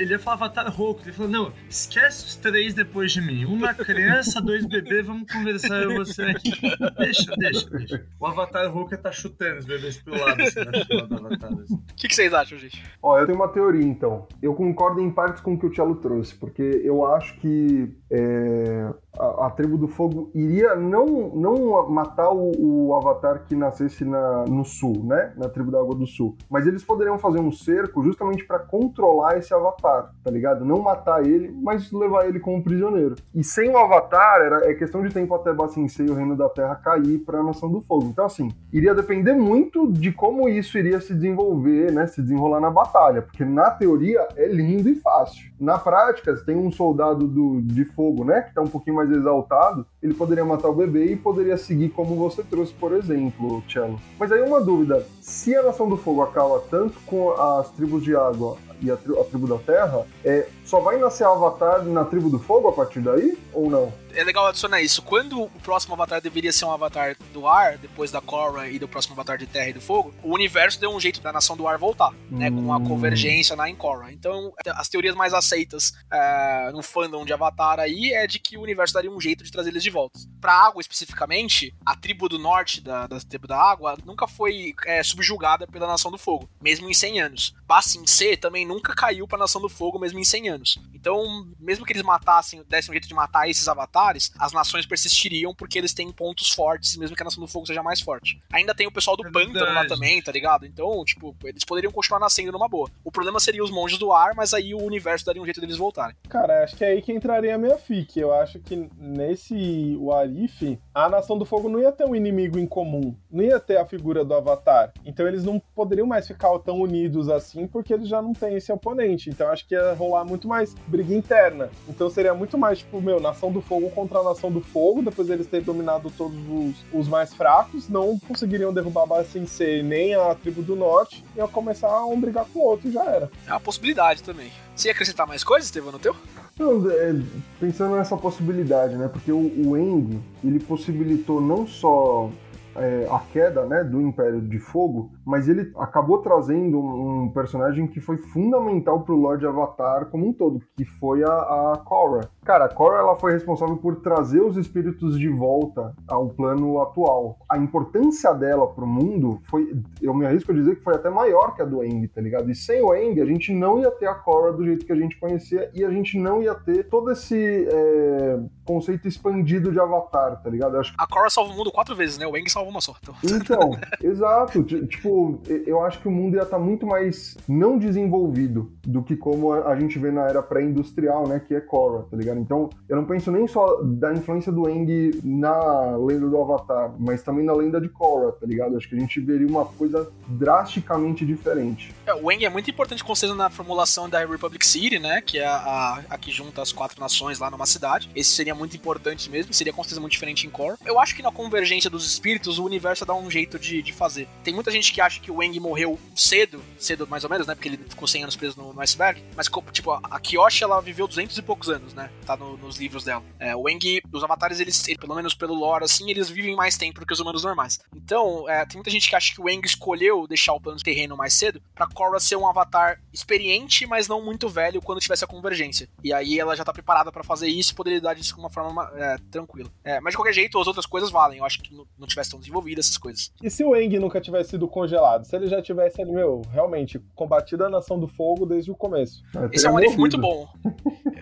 Ele ia falar Avatar Roku. Ele falou, não, esquece os três depois de mim. Uma criança, dois bebês, vamos conversar eu e você aqui. [LAUGHS] Deixa, deixa, deixa. O Avatar Roku ia tá chutando os bebês pro lado, assim, do Avatar. assim. O que, que vocês acham, gente? Ó, eu tenho uma teoria, então. Eu concordo em partes com o que o Cello trouxe, porque eu acho que é, a, a tribo do fogo iria não, não matar o, o avatar que nascesse na, no sul, né? Na tribo da água do sul. Mas eles poderiam fazer um cerco justamente pra controlar esse avatar, tá ligado? Não matar ele, mas levar ele como prisioneiro. E sem o avatar, era, é questão de tempo até Bacincei e o reino da terra cair pra nação do fogo. Então, assim, iria depender muito de como isso iria se desenvolver, né? Se desenrolar na batalha. Porque na teoria é lindo e fácil. Na prática, se tem um soldado do, de fogo, né? Que tá um pouquinho mais exaltado, ele poderia matar o bebê e poderia seguir como você trouxe, por exemplo, Cello. Mas aí uma dúvida: se a nação do fogo acaba tanto com as tribos de água e a, tri- a tribo da terra, é, só vai nascer Avatar na tribo do fogo a partir daí? Ou não? É legal adicionar isso. Quando o próximo avatar deveria ser um avatar do ar, depois da Korra e do próximo avatar de terra e do fogo, o universo deu um jeito da nação do ar voltar, né? Com a Hum. convergência na em Korra. Então, as teorias mais aceitas é, no fandom de Avatar aí é de que o universo daria um jeito de trazer eles de volta. Pra água especificamente, a tribo do norte da, da tribo da água nunca foi é, subjugada pela nação do fogo, mesmo em 100 anos. Bassin C também nunca caiu pra nação do fogo, mesmo em 100 anos. Então, mesmo que eles matassem, dessem um jeito de matar esses avatares, avatares, as nações persistiriam porque eles têm pontos fortes, mesmo que a Nação do Fogo seja mais forte. Ainda tem o pessoal do É pântano lá também, tá ligado? Então, tipo, eles poderiam continuar nascendo numa boa. O problema seria os monges do ar, mas aí o universo daria um jeito deles voltarem. Cara, acho que é aí que entraria a minha fic. Eu acho que nesse Warif, a Nação do Fogo não ia ter um inimigo em comum. Não ia ter a figura do Avatar. Então eles não poderiam mais ficar tão unidos assim, porque eles já não têm esse oponente. Então acho que ia rolar muito mais briga interna. Então seria muito mais, tipo, meu, Nação do Fogo contra a Nação do Fogo, depois eles terem dominado todos os, os mais fracos, não conseguiriam derrubar a ser nem a tribo do norte, ia começar um brigar com o outro e já era. É uma possibilidade também. Você ia acrescentar mais coisas, Estevão, no teu? Não, é, pensando nessa possibilidade, né? Porque o, o Eng, ele possibilitou não só é, a queda né, do Império de Fogo, mas ele acabou trazendo um, um personagem que foi fundamental pro Lord Avatar como um todo, que foi a, a Korra. Cara, a Korra ela foi responsável por trazer os espíritos de volta ao plano atual. A importância dela pro mundo foi, eu me arrisco a dizer que foi até maior que a do Eng, tá ligado? E sem o Eng, a gente não ia ter a Korra do jeito que a gente conhecia e a gente não ia ter todo esse é, conceito expandido de Avatar, tá ligado? Acho A Korra salva o mundo quatro vezes, né? O Eng salva uma só. Então, então, [LAUGHS] exato. Ti- Tipo, eu acho que o mundo ia estar muito mais não desenvolvido do que como a gente vê na era pré-industrial, né? Que é Korra, tá ligado? Então, eu não penso nem só da influência do Eng na lenda do Avatar, mas também na lenda de Korra, tá ligado? Acho que a gente veria uma coisa drasticamente diferente. É, o Eng é muito importante com certeza na formulação da Republic City, né? Que é a, a, que junta as quatro nações lá numa cidade. Esse seria muito importante mesmo, seria com certeza muito diferente em Core. Eu acho que na convergência dos espíritos, o universo dá um jeito de, de fazer. Tem muita gente que acha que o Eng morreu cedo, cedo mais ou menos, né? Porque ele ficou 100 anos preso no, no iceberg. Mas, tipo, a a Kyoshi, ela viveu 200 e poucos anos, né? Tá no- nos livros dela. É, o Eng, os avatares, eles, ele- pelo menos pelo lore, assim, eles vivem mais tempo do que os humanos normais. Então, é, tem muita gente que acha que o Eng escolheu deixar o plano terreno mais cedo pra Korra ser um avatar experiente, mas não muito velho quando tivesse a convergência. E aí ela já tá preparada pra fazer isso e poderia lidar disso de uma forma ma- é, tranquila. É, mas de qualquer jeito, as outras coisas valem. Eu acho que não, não tivesse tão desenvolvidas essas coisas. E se o Eng nunca tivesse sido congelado? Se ele já tivesse ali, meu, realmente, combatido a Nação do Fogo desde o começo. Eu Esse é um morrido. muito bom.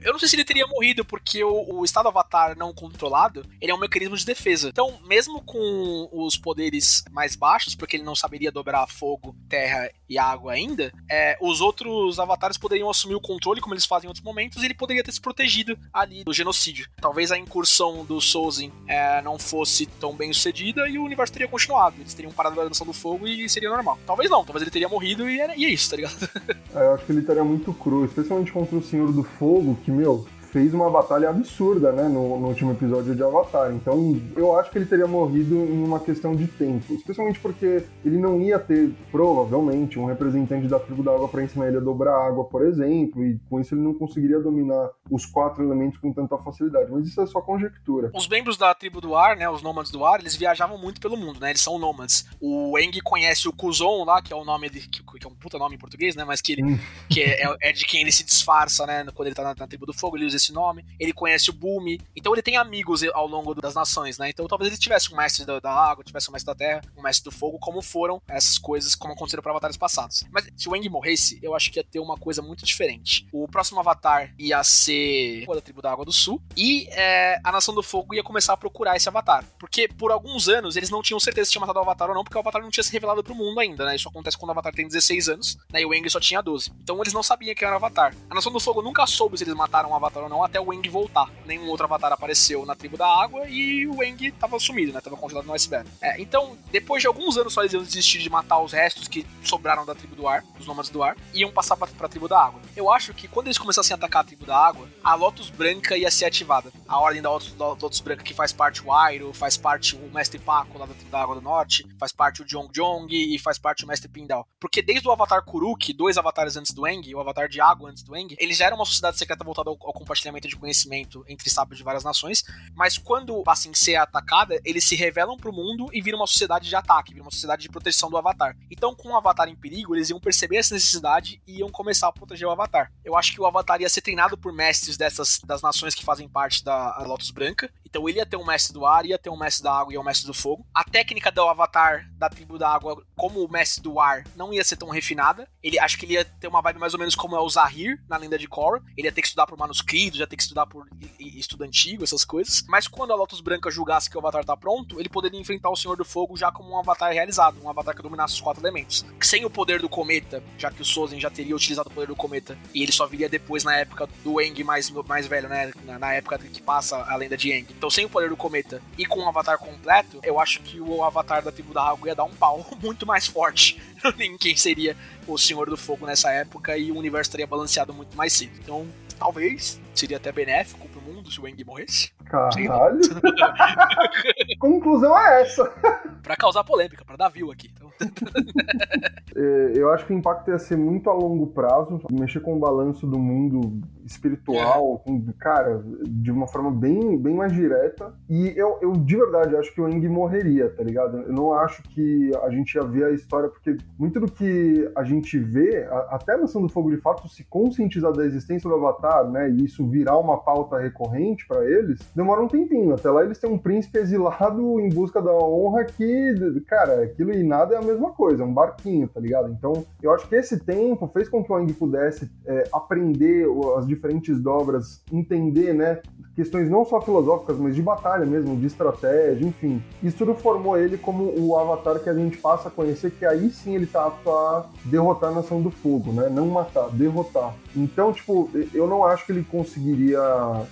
Eu não sei se ele teria morrido, porque o, o estado avatar não controlado, ele é um mecanismo de defesa. Então, mesmo com os poderes mais baixos, porque ele não saberia dobrar fogo, terra e água ainda, é, os outros avatares poderiam assumir o controle, como eles fazem em outros momentos, e ele poderia ter se protegido ali do genocídio. Talvez a incursão do Sozen é, não fosse tão bem sucedida e o universo teria continuado. Eles teriam parado a Nação do Fogo e seria normal. Talvez não, talvez ele teria morrido e, era, e é isso, tá ligado? É, eu acho que ele estaria muito cru, especialmente contra o Senhor do Fogo, que, meu, fez uma batalha absurda, né, no, no último episódio de Avatar. Então, eu acho que ele teria morrido em uma questão de tempo, especialmente porque ele não ia ter, provavelmente, um representante da tribo da água para ensinar ele a dobrar água, por exemplo, e com isso ele não conseguiria dominar os quatro elementos com tanta facilidade. Mas isso é só conjectura. Os membros da tribo do ar, né, os nômades do ar, eles viajavam muito pelo mundo, né? Eles são nômades. O Eng conhece o Kuzon lá, que é o nome de, que, que é um puta nome em português, né? Mas que, ele, Hum. que é, é de quem ele se disfarça, né? Quando ele tá na, na tribo do fogo, ele usa esse nome. Ele conhece o Bumi. Então ele tem amigos ao longo das nações, né? Então talvez ele tivesse um mestre da, da água, tivesse um mestre da terra, um mestre do fogo, como foram essas coisas, como aconteceram para avatares passados. Mas se o Eng morresse, eu acho que ia ter uma coisa muito diferente. O próximo avatar ia ser da tribo da água do sul e é, a nação do fogo ia começar a procurar esse avatar. Porque por alguns anos eles não tinham certeza se tinha matado o avatar ou não, porque o avatar não tinha se revelado pro mundo ainda, né? Isso acontece quando o avatar tem 16 anos, né? E o Eng só tinha 12. Então eles não sabiam que era o avatar. A nação do fogo nunca soube se eles mataram o avatar ou não até o Eng voltar. Nenhum outro avatar apareceu na tribo da água e o Eng tava sumido, né? Tava congelado no iceberg. É, então, depois de alguns anos só eles iam desistir de matar os restos que sobraram da tribo do ar, dos nômades do ar, e iam passar pra, pra tribo da água. Eu acho que quando eles começassem a atacar a tribo da água, a Lotus Branca ia ser ativada. A ordem da Lotus, da Lotus Branca, que faz parte o Airo, faz parte o Mestre Paco lá da tribo da água do norte, faz parte o Jong Jong e faz parte o Mestre Pindal. Porque desde o Avatar Kuruk, dois avatares antes do Eng, o Avatar de água antes do Eng, eles já eram uma sociedade secreta voltada ao, ao compartilhamento de conhecimento entre sábios de várias nações, mas quando a Sensei é atacada, eles se revelam pro mundo e viram uma sociedade de ataque, viram uma sociedade de proteção do Avatar. Então, com o Avatar em perigo, eles iam perceber essa necessidade e iam começar a proteger o Avatar. Eu acho que o Avatar ia ser treinado por mestres dessas das nações que fazem parte da Lotus Branca. Então ele ia ter um mestre do ar, ia ter um mestre da água e um mestre do fogo. A técnica do Avatar da tribo da água, como o mestre do ar, não ia ser tão refinada. Ele acho que ele ia ter uma vibe mais ou menos como é o Zahir na lenda de Korra. Ele ia ter que estudar por já ter que estudar por estudo antigo, essas coisas. Mas quando a Lotus Branca julgasse que o Avatar tá pronto, ele poderia enfrentar o Senhor do Fogo já como um Avatar realizado, um Avatar que dominasse os quatro elementos. Sem o poder do cometa, já que o Sozen já teria utilizado o poder do cometa, e ele só viria depois na época do Eng mais, mais velho, né? Na, na época que passa a lenda de Eng. Então, sem o poder do cometa e com um Avatar completo, eu acho que o Avatar da tribo da água ia dar um pau [LAUGHS] muito mais forte [LAUGHS] em quem seria o Senhor do Fogo nessa época e o universo estaria balanceado muito mais cedo. Então, talvez seria até benéfico pro mundo se o Eng morresse. Caralho! [LAUGHS] Conclusão é essa. pra causar polêmica, pra dar view aqui. Então... [LAUGHS] É, eu acho que o impacto ia ser muito a longo prazo, mexer com o balanço do mundo espiritual, é. com, cara, de uma forma bem, bem mais direta. E eu, eu, de verdade, acho que o Eng morreria, tá ligado? Eu não acho que a gente ia ver a história, porque muito do que a gente vê, a, até a Nação do Fogo de fato se conscientizar da existência do Avatar, né, e isso virar uma pauta recorrente para eles, demora um tempinho. Até lá eles têm um príncipe exilado em busca da honra que, cara, aquilo e nada é a mesma coisa, é um barquinho, tá ligado? Então, eu acho que esse tempo fez com que o Eng pudesse é, aprender as diferentes dobras, entender, né, questões não só filosóficas, mas de batalha mesmo, de estratégia, enfim. Isso tudo formou ele como o avatar que a gente passa a conhecer, que aí sim ele tá apto a derrotar a Nação do Fogo, né? Não matar, derrotar. Então, tipo, eu não acho que ele conseguiria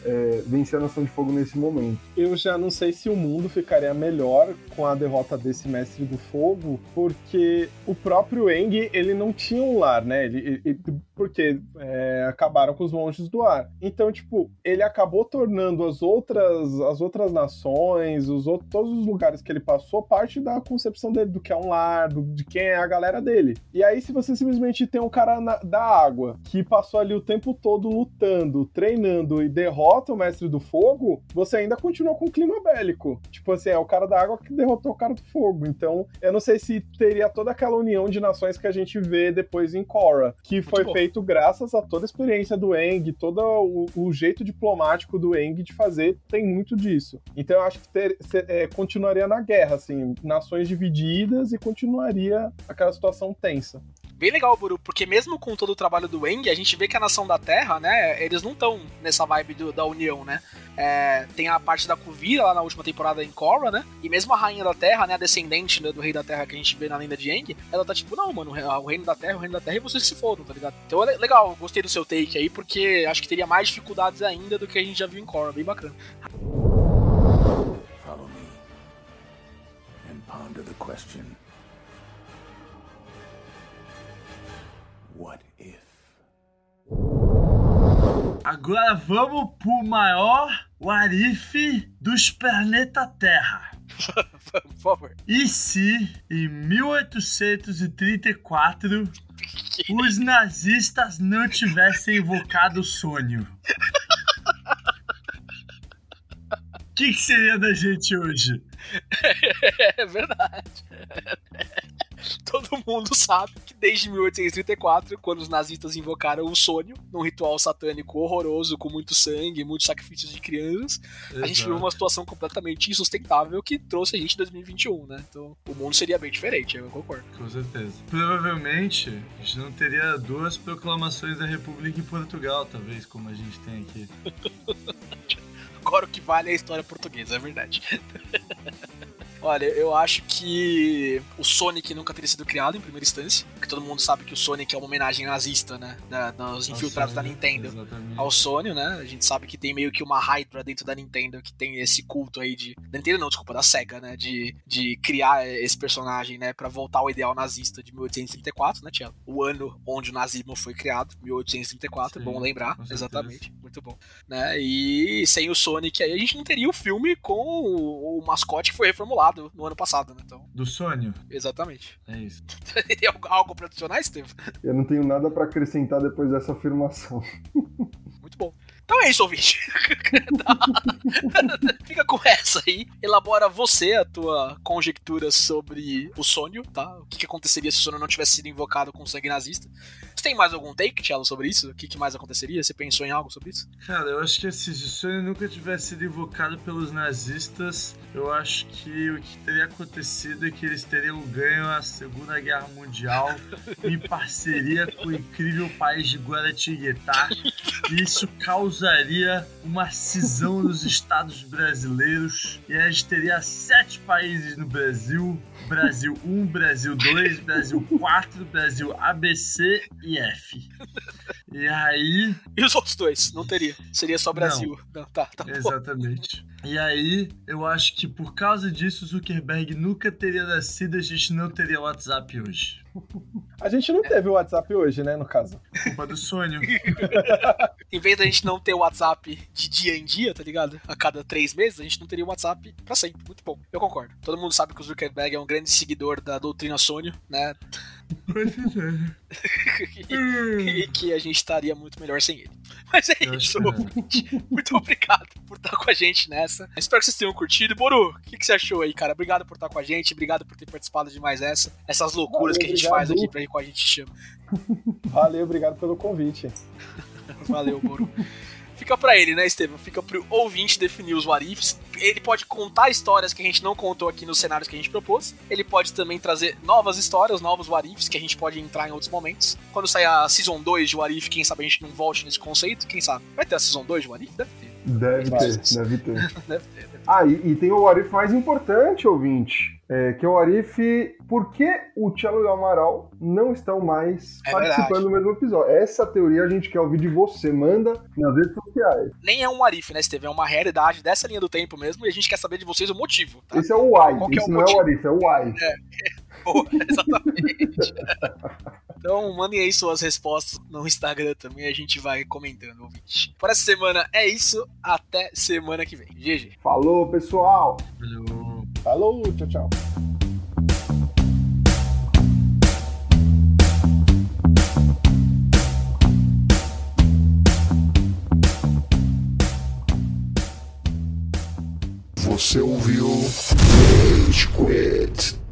é, vencer a Nação de Fogo nesse momento. Eu já não sei se o mundo ficaria melhor com a derrota desse Mestre do Fogo, porque o próprio Eng, ele não tinha um lar, né? Ele, ele porque é, acabaram com os monges do ar. Então, tipo, ele acabou tornando as outras, as outras nações, os outros, todos os lugares que ele passou, parte da concepção dele, do que é um lar, do, de quem é a galera dele. E aí, se você simplesmente tem um cara na, da água que passou ali o tempo todo lutando, treinando e derrota o mestre do fogo, você ainda continua com o clima bélico. Tipo assim, é o cara da água que derrotou o cara do fogo. Então, eu não sei se teria toda aquela união de nações que a gente vê depois em Korra, que foi feito feito graças a toda a experiência do Eng, todo o, o jeito diplomático do Eng de fazer, tem muito disso. Então eu acho que ter, é, continuaria na guerra, assim, nações divididas e continuaria aquela situação tensa bem legal, Buru, porque mesmo com todo o trabalho do Eng, a gente vê que a Nação da Terra, né, eles não estão nessa vibe do, da União, né? É, tem a parte da Kuvira lá na última temporada em Korra, né? E mesmo a Rainha da Terra, né, a descendente né, do Rei da Terra que a gente vê na lenda de Eng, ela tá tipo, não, mano, o Reino da Terra, o Reino da Terra e vocês se fodam, tá ligado? Então é legal, gostei do seu take aí, porque acho que teria mais dificuldades ainda do que a gente já viu em Korra, bem bacana. Follow me and ponder the question. What if? Agora vamos pro maior what if dos planeta Terra. [LAUGHS] Por favor. E se em 1834 [LAUGHS] os nazistas não tivessem invocado o sonho? O que, que seria da gente hoje? [LAUGHS] É verdade [LAUGHS] todo mundo sabe que desde 1834, quando os nazistas invocaram o sonho, num ritual satânico horroroso, com muito sangue, muitos sacrifícios de crianças, Exato. a gente viu uma situação completamente insustentável que trouxe a gente em 2021, né? Então o mundo seria bem diferente, eu concordo. Com certeza. Provavelmente a gente não teria duas proclamações da República em Portugal, talvez, como a gente tem aqui. [LAUGHS] Agora o que vale é a história portuguesa, é verdade. [LAUGHS] Olha, eu acho que o Sonic nunca teria sido criado em primeira instância, porque todo mundo sabe que o Sonic é uma homenagem nazista, né? Da, dos infiltrados Sony, da Nintendo exatamente. ao Sony, né? A gente sabe que tem meio que uma Hydra dentro da Nintendo que tem esse culto aí de. Da Nintendo não, desculpa, da SEGA, né? De, de criar esse personagem, né? Pra voltar ao ideal nazista de 1834, né, Tiago? O ano onde o nazismo foi criado, 1834, Sim, bom lembrar, exatamente. Muito bom. Né? E sem o Sonic aí, a gente não teria o filme com o, o mascote que foi reformulado no ano passado, né? Então... Do sonho? Exatamente. É isso. [LAUGHS] Tem algo pra adicionar, Steve? Eu não tenho nada para acrescentar depois dessa afirmação. [LAUGHS] Então é isso, ouvinte. [LAUGHS] Fica com essa aí. Elabora você a tua conjectura sobre o sonho, tá? O que, que aconteceria se o sonho não tivesse sido invocado com sangue nazista. Você tem mais algum take, Tchelo, sobre isso? O que, que, mais aconteceria? Você pensou em algo sobre isso? Cara, eu acho que se o sonho nunca tivesse sido invocado pelos nazistas, eu acho que o que teria acontecido é que eles teriam ganho a Segunda Guerra Mundial [LAUGHS] em parceria com o incrível país de Guaratinguetá Isso causaria uma cisão nos estados brasileiros e a gente teria sete países no Brasil: Brasil 1, Brasil 2, Brasil 4, Brasil ABC e F. E aí. E os outros dois? Não teria. Seria só Brasil. Não, não tá, tá Exatamente. E aí, eu acho que por causa disso, o Zuckerberg nunca teria nascido, a gente não teria WhatsApp hoje. A gente não teve o WhatsApp hoje, né, no caso. Culpa do sonho. [LAUGHS] em vez da gente não ter o WhatsApp de dia em dia, tá ligado? A cada três meses, a gente não teria o WhatsApp pra sempre. Muito bom. Eu concordo. Todo mundo sabe que o Zuckerberg é um grande seguidor da doutrina Sônio, né? e, [LAUGHS] e que a gente estaria muito melhor sem ele. Mas é Eu isso, ouvinte. Muito obrigado por estar com a gente nessa. Espero que vocês tenham curtido. Boru, o que, que você achou aí, cara? Obrigado por estar com a gente, obrigado por ter participado de mais essa. Essas loucuras Valeu, que a gente obrigado. faz aqui pra ir com a gente chama. Valeu, obrigado pelo convite. [LAUGHS] Valeu, Boru. Fica pra ele, né, Estevam? Fica pro ouvinte definir os warifs. Ele pode contar histórias que a gente não contou aqui nos cenários que a gente propôs. Ele pode também trazer novas histórias, novos warifs, que a gente pode entrar em outros momentos. Quando sair a Season 2 de Warif, quem sabe a gente não volte nesse conceito, quem sabe? Vai ter a Season 2 de Warif? Deve ter. [LAUGHS] Deve ter, deve ter. Deve ter. Deve ter. Ah, e, e tem o Arif mais importante, ouvinte, é, que é o Arif, por que o Tchelo e o Amaral não estão mais É participando verdade. do mesmo episódio? Essa teoria a gente quer ouvir de você, manda nas redes sociais. Nem é um Warif, né, Estevam? É uma realidade dessa linha do tempo mesmo e a gente quer saber de vocês o motivo, tá? Esse é o Why, Qual é esse o não é o motivo? Arif, é o Why. Boa, [LAUGHS] exatamente. então, mandem aí suas respostas no Instagram também, a gente vai comentando, ouvinte. Por essa semana é isso, até semana que vem. GG. Falou, pessoal! Valeu. Falou, tchau, tchau. Você ouviu Rage Quit.